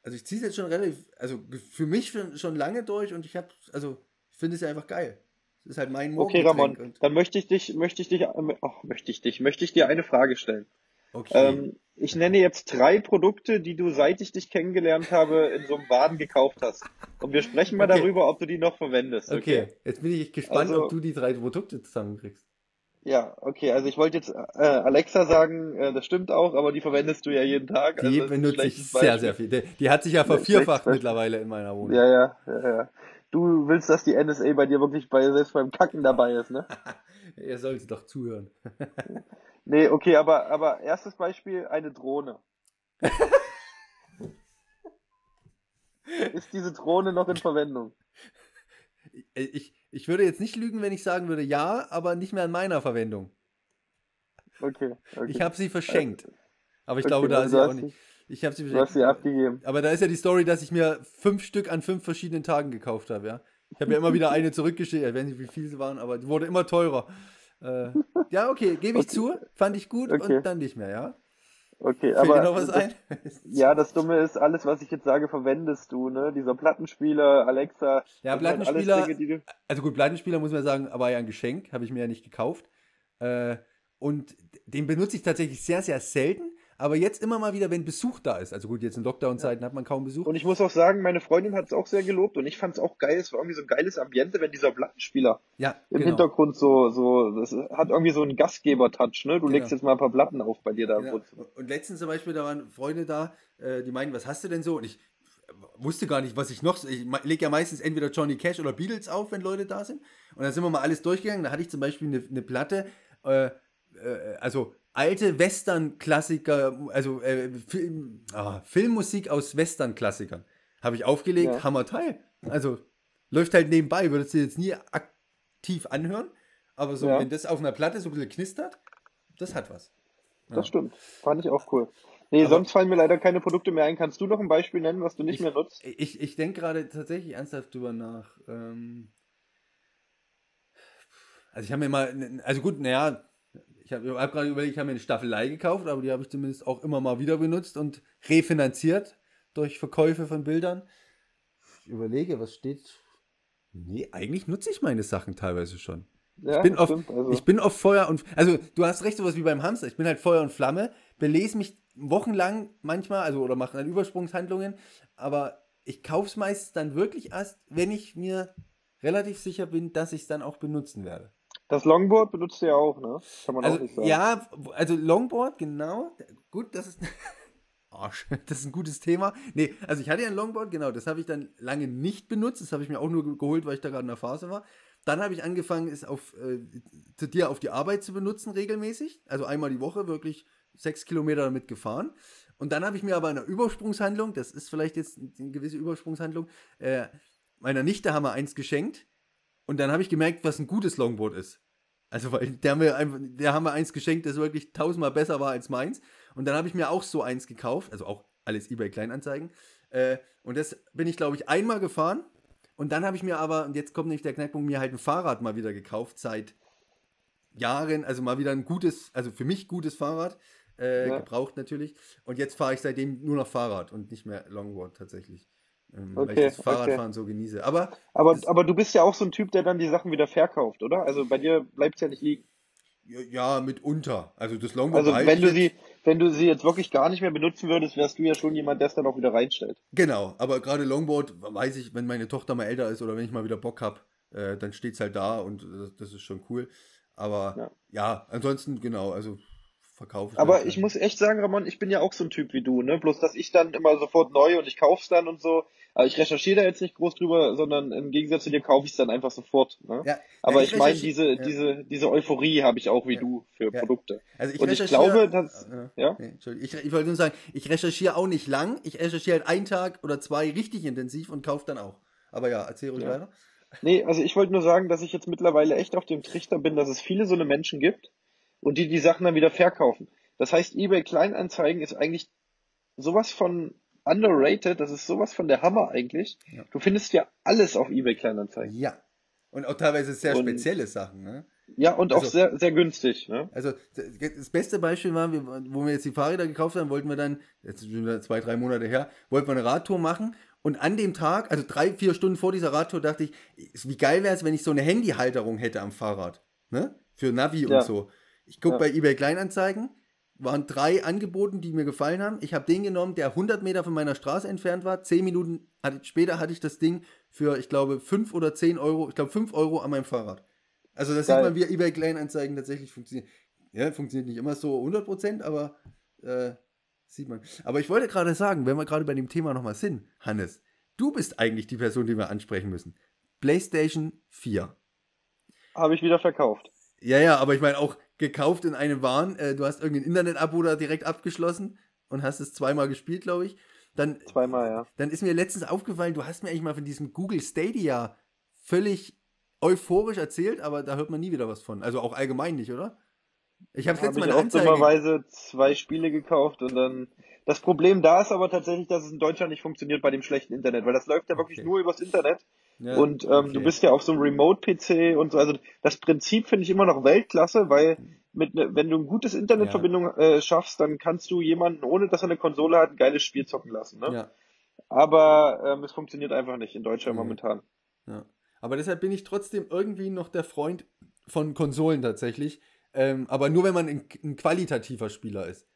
also ich ziehe es jetzt schon relativ, also für mich schon lange durch und ich habe, also ich finde es ja einfach geil. Das ist halt mein Morgen Okay, Ramon, dann möchte ich dich, möchte ich dich, oh, möchte ich dich, möchte ich dir eine Frage stellen. Okay. Ähm, ich nenne jetzt drei Produkte, die du seit ich dich kennengelernt habe in so einem Waden gekauft hast. Und wir sprechen mal okay. darüber, ob du die noch verwendest. Okay, okay. jetzt bin ich gespannt, also, ob du die drei Produkte zusammenkriegst. Ja, okay, also ich wollte jetzt äh, Alexa sagen, äh, das stimmt auch, aber die verwendest du ja jeden Tag. Die also benutze ich sehr, sehr viel. Die, die hat sich ja vervierfacht mittlerweile in meiner Wohnung. Ja, ja, ja, ja. Du willst, dass die NSA bei dir wirklich bei, selbst beim Kacken dabei ist, ne? er sollte doch zuhören. nee, okay, aber, aber erstes Beispiel, eine Drohne. ist diese Drohne noch in Verwendung? Ich, ich würde jetzt nicht lügen, wenn ich sagen würde, ja, aber nicht mehr in meiner Verwendung. Okay. okay. Ich habe sie verschenkt. Aber ich okay, glaube, da ist sie auch nicht. Ich habe sie verschenkt. Du hast sie abgegeben. Aber da ist ja die Story, dass ich mir fünf Stück an fünf verschiedenen Tagen gekauft habe, ja. Ich habe ja immer wieder eine zurückgeschickt. Ich weiß nicht, wie viel sie waren, aber die wurde immer teurer. Äh, ja, okay, gebe ich okay. zu. Fand ich gut und dann nicht mehr, ja. Okay, Fällt aber. Dir noch was das, ein? ja, das Dumme ist, alles, was ich jetzt sage, verwendest du, ne? Dieser Plattenspieler, Alexa. Ja, Plattenspieler. Dinge, also gut, Plattenspieler muss man sagen, war ja ein Geschenk, habe ich mir ja nicht gekauft. Äh, und den benutze ich tatsächlich sehr, sehr selten. Aber jetzt immer mal wieder, wenn Besuch da ist. Also gut, jetzt in Lockdown-Zeiten ja. hat man kaum Besuch. Und ich muss auch sagen, meine Freundin hat es auch sehr gelobt und ich fand es auch geil. Es war irgendwie so ein geiles Ambiente, wenn dieser Plattenspieler ja, im genau. Hintergrund so, so, das hat irgendwie so einen Gastgeber-Touch, ne? Du genau. legst jetzt mal ein paar Platten auf bei dir da genau. Und letztens zum Beispiel, da waren Freunde da, äh, die meinen, was hast du denn so? Und ich wusste gar nicht, was ich noch. Ich lege ja meistens entweder Johnny Cash oder Beatles auf, wenn Leute da sind. Und dann sind wir mal alles durchgegangen. Da hatte ich zum Beispiel eine, eine Platte, äh, äh, also alte Western-Klassiker, also äh, Film, ah, Filmmusik aus Western-Klassikern. Habe ich aufgelegt, ja. Hammerteil. Also läuft halt nebenbei, würdest du jetzt nie aktiv anhören, aber so, ja. wenn das auf einer Platte so ein bisschen knistert, das hat was. Ja. Das stimmt. Fand ich auch cool. Nee, aber sonst fallen mir leider keine Produkte mehr ein. Kannst du noch ein Beispiel nennen, was du nicht ich, mehr nutzt? Ich, ich denke gerade tatsächlich ernsthaft drüber nach. Ähm, Also ich habe mir mal, also gut, naja, ich habe hab gerade überlegt, ich habe mir eine Staffelei gekauft, aber die habe ich zumindest auch immer mal wieder benutzt und refinanziert durch Verkäufe von Bildern. Ich überlege, was steht. Nee, eigentlich nutze ich meine Sachen teilweise schon. Ja, ich, bin auf, also. ich bin auf Feuer und. Also, du hast recht, sowas wie beim Hamster. Ich bin halt Feuer und Flamme, belese mich wochenlang manchmal, also oder mache dann Übersprungshandlungen, aber ich kaufe es meistens dann wirklich erst, wenn ich mir relativ sicher bin, dass ich es dann auch benutzen werde. Das Longboard benutzt du ja auch, ne? Kann man also, auch nicht sagen. Ja, also Longboard, genau. Gut, das ist. Arsch, das ist ein gutes Thema. Nee, also ich hatte ja ein Longboard, genau, das habe ich dann lange nicht benutzt. Das habe ich mir auch nur geholt, weil ich da gerade in der Phase war. Dann habe ich angefangen, es auf, äh, zu dir auf die Arbeit zu benutzen, regelmäßig. Also einmal die Woche wirklich sechs Kilometer damit gefahren. Und dann habe ich mir aber eine Übersprungshandlung, das ist vielleicht jetzt eine gewisse Übersprungshandlung, äh, meiner Nichte haben wir eins geschenkt. Und dann habe ich gemerkt, was ein gutes Longboard ist. Also, weil der haben, wir einfach, der haben wir eins geschenkt, das wirklich tausendmal besser war als meins. Und dann habe ich mir auch so eins gekauft, also auch alles eBay Kleinanzeigen. Äh, und das bin ich, glaube ich, einmal gefahren. Und dann habe ich mir aber, und jetzt kommt nämlich der Knackpunkt, mir halt ein Fahrrad mal wieder gekauft, seit Jahren, also mal wieder ein gutes, also für mich gutes Fahrrad, äh, ja. gebraucht natürlich. Und jetzt fahre ich seitdem nur noch Fahrrad und nicht mehr Longboard tatsächlich. Ähm, okay, weil ich das Fahrradfahren okay. so genieße. Aber, aber, aber du bist ja auch so ein Typ, der dann die Sachen wieder verkauft, oder? Also bei dir bleibt es ja nicht liegen. Ja, mitunter. Also das Longboard. Also wenn du sie, wenn du sie jetzt wirklich gar nicht mehr benutzen würdest, wärst du ja schon jemand, der es dann auch wieder reinstellt. Genau, aber gerade Longboard weiß ich, wenn meine Tochter mal älter ist oder wenn ich mal wieder Bock habe, äh, dann steht es halt da und das, das, ist schon cool. Aber ja, ja ansonsten genau, also verkaufe. Aber halt ich muss echt sagen, Ramon, ich bin ja auch so ein Typ wie du, ne? Bloß dass ich dann immer sofort neu und ich kauf's dann und so. Aber ich recherchiere da jetzt nicht groß drüber, sondern im Gegensatz zu dir kaufe ich es dann einfach sofort. Ne? Ja, Aber ja, ich, ich meine, diese, ja. diese, diese Euphorie habe ich auch wie du für Produkte. Also ich und ich glaube, dass. ja? Nee, ich, ich wollte nur sagen, ich recherchiere auch nicht lang. Ich recherchiere halt einen Tag oder zwei richtig intensiv und kaufe dann auch. Aber ja, erzähl ruhig weiter. Nee, also ich wollte nur sagen, dass ich jetzt mittlerweile echt auf dem Trichter bin, dass es viele so eine Menschen gibt und die die Sachen dann wieder verkaufen. Das heißt, eBay Kleinanzeigen ist eigentlich sowas von underrated, das ist sowas von der Hammer eigentlich. Ja. Du findest ja alles auf eBay Kleinanzeigen. Ja. Und auch teilweise sehr und, spezielle Sachen, ne? Ja, und also, auch sehr, sehr günstig, ne? Also, das beste Beispiel war, wo wir jetzt die Fahrräder gekauft haben, wollten wir dann, jetzt sind wir zwei, drei Monate her, wollten wir eine Radtour machen und an dem Tag, also drei, vier Stunden vor dieser Radtour, dachte ich, wie geil wäre es, wenn ich so eine Handyhalterung hätte am Fahrrad, ne? Für Navi ja. und so. Ich gucke ja. bei eBay Kleinanzeigen, waren drei angeboten, die mir gefallen haben. Ich habe den genommen, der 100 Meter von meiner Straße entfernt war. Zehn Minuten später hatte ich das Ding für, ich glaube, 5 oder 10 Euro, ich glaube 5 Euro an meinem Fahrrad. Also das Geil. sieht man, wie eBay Kleinanzeigen tatsächlich funktioniert. Ja, funktioniert nicht immer so 100%, aber äh, sieht man. Aber ich wollte gerade sagen, wenn wir gerade bei dem Thema nochmal sind, Hannes, du bist eigentlich die Person, die wir ansprechen müssen. PlayStation 4. Habe ich wieder verkauft. Ja, ja, aber ich meine auch, gekauft in einem Waren. Äh, du hast irgendein Internet-Abo da direkt abgeschlossen und hast es zweimal gespielt, glaube ich. Dann, zweimal, ja. Dann ist mir letztens aufgefallen, du hast mir eigentlich mal von diesem Google Stadia völlig euphorisch erzählt, aber da hört man nie wieder was von. Also auch allgemein nicht, oder? Ich habe letztes Mal eine Anzeige. dummerweise zwei Spiele gekauft und dann. Das Problem da ist aber tatsächlich, dass es in Deutschland nicht funktioniert bei dem schlechten Internet, weil das läuft ja wirklich nur übers Internet. Ja, und ähm, okay. du bist ja auf so einem Remote-PC und so. Also das Prinzip finde ich immer noch Weltklasse, weil mit ne, wenn du eine gutes Internetverbindung ja. äh, schaffst, dann kannst du jemanden, ohne dass er eine Konsole hat, ein geiles Spiel zocken lassen. Ne? Ja. Aber ähm, es funktioniert einfach nicht in Deutschland mhm. momentan. Ja. Aber deshalb bin ich trotzdem irgendwie noch der Freund von Konsolen tatsächlich. Ähm, aber nur wenn man ein, ein qualitativer Spieler ist.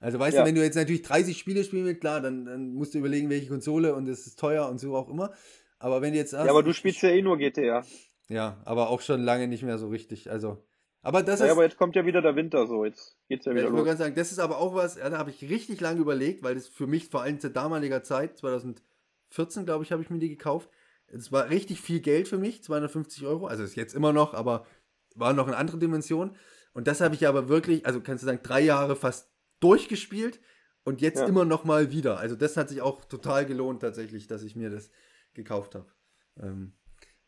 Also weißt ja. du, wenn du jetzt natürlich 30 Spiele spielen willst, klar, dann, dann musst du überlegen, welche Konsole und es ist teuer und so auch immer. Aber wenn jetzt. Hast, ja, aber du spielst ja eh nur GTA. Ja, aber auch schon lange nicht mehr so richtig. Also. Aber das ja, ist. aber jetzt kommt ja wieder der Winter so, jetzt geht's ja wieder ich los. Ich wollte sagen, das ist aber auch was, ja, da habe ich richtig lange überlegt, weil das für mich vor allem zu damaliger Zeit, 2014, glaube ich, habe ich mir die gekauft. Es war richtig viel Geld für mich, 250 Euro. Also ist jetzt immer noch, aber war noch in andere Dimension. Und das habe ich aber wirklich, also kannst du sagen, drei Jahre fast durchgespielt und jetzt ja. immer noch mal wieder. Also das hat sich auch total gelohnt tatsächlich, dass ich mir das gekauft habe. Ähm,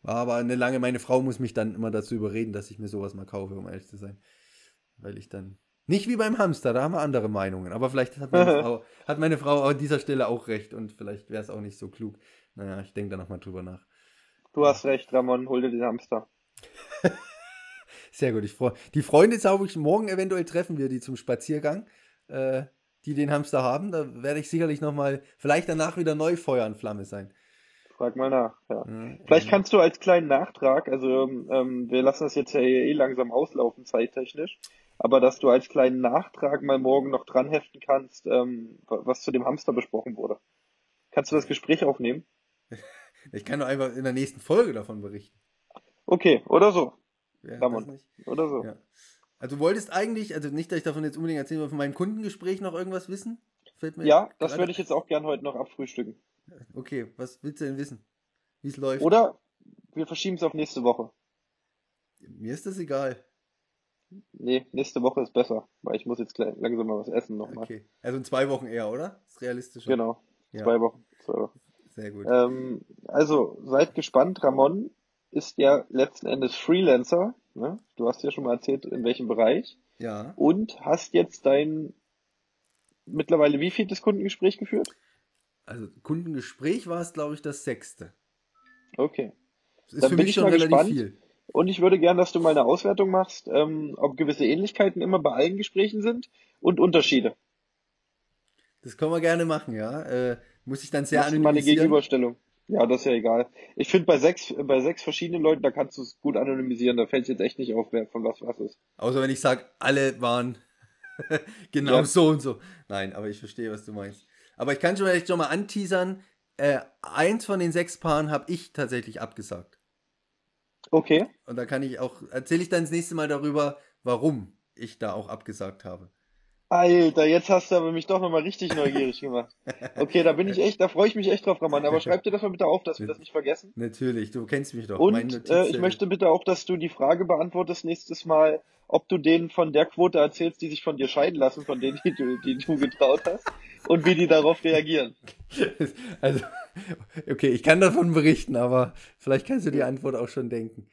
war aber eine lange, meine Frau muss mich dann immer dazu überreden, dass ich mir sowas mal kaufe, um ehrlich zu sein. Weil ich dann. Nicht wie beim Hamster, da haben wir andere Meinungen. Aber vielleicht hat meine, Frau, hat meine Frau an dieser Stelle auch recht und vielleicht wäre es auch nicht so klug. Naja, ich denke da nochmal drüber nach. Du hast recht, Ramon, hol dir den Hamster. Sehr gut, ich freue Die Freunde zauber ich morgen eventuell treffen wir die zum Spaziergang, äh, die den Hamster haben. Da werde ich sicherlich nochmal, vielleicht danach wieder neu Feuer und Flamme sein. Frag mal nach, ja. ja vielleicht ja. kannst du als kleinen Nachtrag, also ähm, wir lassen das jetzt ja eh langsam auslaufen, zeittechnisch, aber dass du als kleinen Nachtrag mal morgen noch dran heften kannst, ähm, was zu dem Hamster besprochen wurde. Kannst du das Gespräch aufnehmen? Ich kann doch einfach in der nächsten Folge davon berichten. Okay, oder so. Ja, oder so. Ja. Also du wolltest eigentlich, also nicht, dass ich davon jetzt unbedingt erzählen will, von meinem Kundengespräch noch irgendwas wissen? ja, das würde ich jetzt auch gern heute noch abfrühstücken. Okay, was willst du denn wissen? Wie es läuft? Oder wir verschieben es auf nächste Woche. Mir ist das egal. Nee, nächste Woche ist besser, weil ich muss jetzt langsam mal was essen nochmal. Okay, also in zwei Wochen eher, oder? Ist realistisch. Genau, ja. zwei Wochen. Zwei Wochen. Sehr gut. Ähm, also seid gespannt, Ramon ist ja letzten Endes Freelancer. Ne? Du hast ja schon mal erzählt, in welchem Bereich. Ja. Und hast jetzt dein mittlerweile wie viel das Kundengespräch geführt? Also Kundengespräch war es, glaube ich, das sechste. Okay. Das ist Dann für mich schon relativ gespannt. viel. Und ich würde gern, dass du mal eine Auswertung machst, ähm, ob gewisse Ähnlichkeiten immer bei allen Gesprächen sind und Unterschiede. Das können wir gerne machen, ja. Äh, muss ich dann sehr anonymisieren. mal eine Gegenüberstellung. Ja, das ist ja egal. Ich finde bei sechs, bei sechs verschiedenen Leuten, da kannst du es gut anonymisieren. Da fällt es jetzt echt nicht auf, wer von was was ist. Außer wenn ich sage, alle waren genau ja. so und so. Nein, aber ich verstehe, was du meinst. Aber ich kann schon vielleicht schon mal anteasern. Äh, eins von den sechs Paaren habe ich tatsächlich abgesagt. Okay. Und da kann ich auch, erzähle ich dann das nächste Mal darüber, warum ich da auch abgesagt habe. Alter, jetzt hast du aber mich doch nochmal richtig neugierig gemacht. Okay, da bin ich echt, da freue ich mich echt drauf, Raman. Aber schreib dir das mal bitte auf, dass wir das nicht vergessen. Natürlich, du kennst mich doch. Und äh, ich möchte bitte auch, dass du die Frage beantwortest nächstes Mal, ob du denen von der Quote erzählst, die sich von dir scheiden lassen, von denen, die du, die du getraut hast, und wie die darauf reagieren. Also, okay, ich kann davon berichten, aber vielleicht kannst du die Antwort auch schon denken.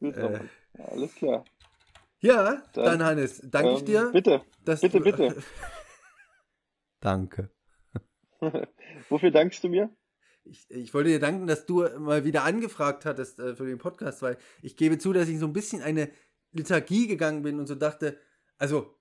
Gut, äh, alles klar. Ja, dann, dann Hannes, danke ähm, ich dir. Bitte, bitte, du, bitte. danke. Wofür dankst du mir? Ich, ich, wollte dir danken, dass du mal wieder angefragt hattest äh, für den Podcast, weil ich gebe zu, dass ich so ein bisschen eine Lethargie gegangen bin und so dachte, also,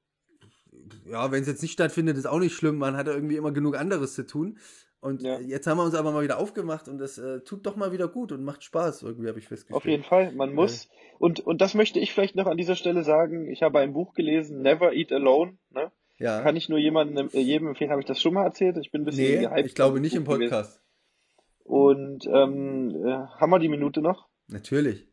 ja, wenn es jetzt nicht stattfindet, ist auch nicht schlimm, man hat ja irgendwie immer genug anderes zu tun. Und ja. jetzt haben wir uns aber mal wieder aufgemacht und das äh, tut doch mal wieder gut und macht Spaß, irgendwie habe ich festgestellt. Auf jeden Fall, man muss. Äh. Und, und das möchte ich vielleicht noch an dieser Stelle sagen. Ich habe ein Buch gelesen, Never Eat Alone. Ne? Ja. Kann ich nur jemandem, äh, jedem empfehlen, habe ich das schon mal erzählt? Ich bin ein bisschen nee, gehypt. Ich glaube nicht im Podcast. Gewesen. Und ähm, äh, haben wir die Minute noch? Natürlich.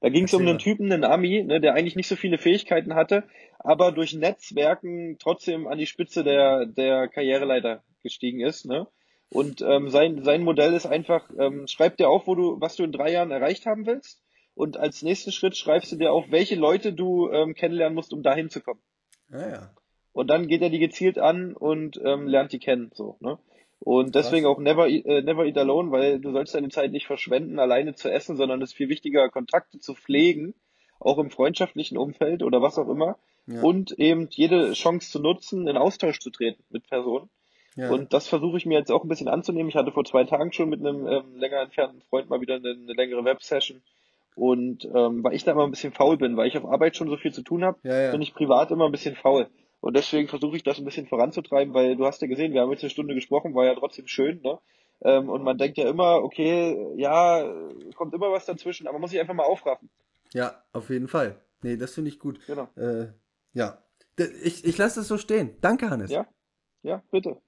Da ging es um einen Typen, einen Ami, ne, der eigentlich nicht so viele Fähigkeiten hatte, aber durch Netzwerken trotzdem an die Spitze der, der Karriereleiter gestiegen ist. Ne? Und ähm, sein, sein Modell ist einfach, ähm, schreib dir auf, wo du, was du in drei Jahren erreicht haben willst. Und als nächsten Schritt schreibst du dir auf, welche Leute du ähm, kennenlernen musst, um dahin zu kommen. Ah, ja. Und dann geht er die gezielt an und ähm, lernt die kennen. So, ne? Und deswegen auch never, äh, never eat alone, weil du sollst deine Zeit nicht verschwenden, alleine zu essen, sondern es ist viel wichtiger, Kontakte zu pflegen, auch im freundschaftlichen Umfeld oder was auch immer. Ja. Und eben jede Chance zu nutzen, in Austausch zu treten mit Personen. Ja. Und das versuche ich mir jetzt auch ein bisschen anzunehmen. Ich hatte vor zwei Tagen schon mit einem ähm, länger entfernten Freund mal wieder eine, eine längere Websession. Und ähm, weil ich da immer ein bisschen faul bin, weil ich auf Arbeit schon so viel zu tun habe, ja, ja. bin ich privat immer ein bisschen faul. Und deswegen versuche ich das ein bisschen voranzutreiben, weil du hast ja gesehen, wir haben jetzt eine Stunde gesprochen, war ja trotzdem schön, ne? Ähm, und man denkt ja immer, okay, ja, kommt immer was dazwischen, aber man muss sich einfach mal aufraffen. Ja, auf jeden Fall. Nee, das finde ich gut. Genau. Äh, ja. Ich, ich lasse das so stehen. Danke, Hannes. Ja, ja, bitte.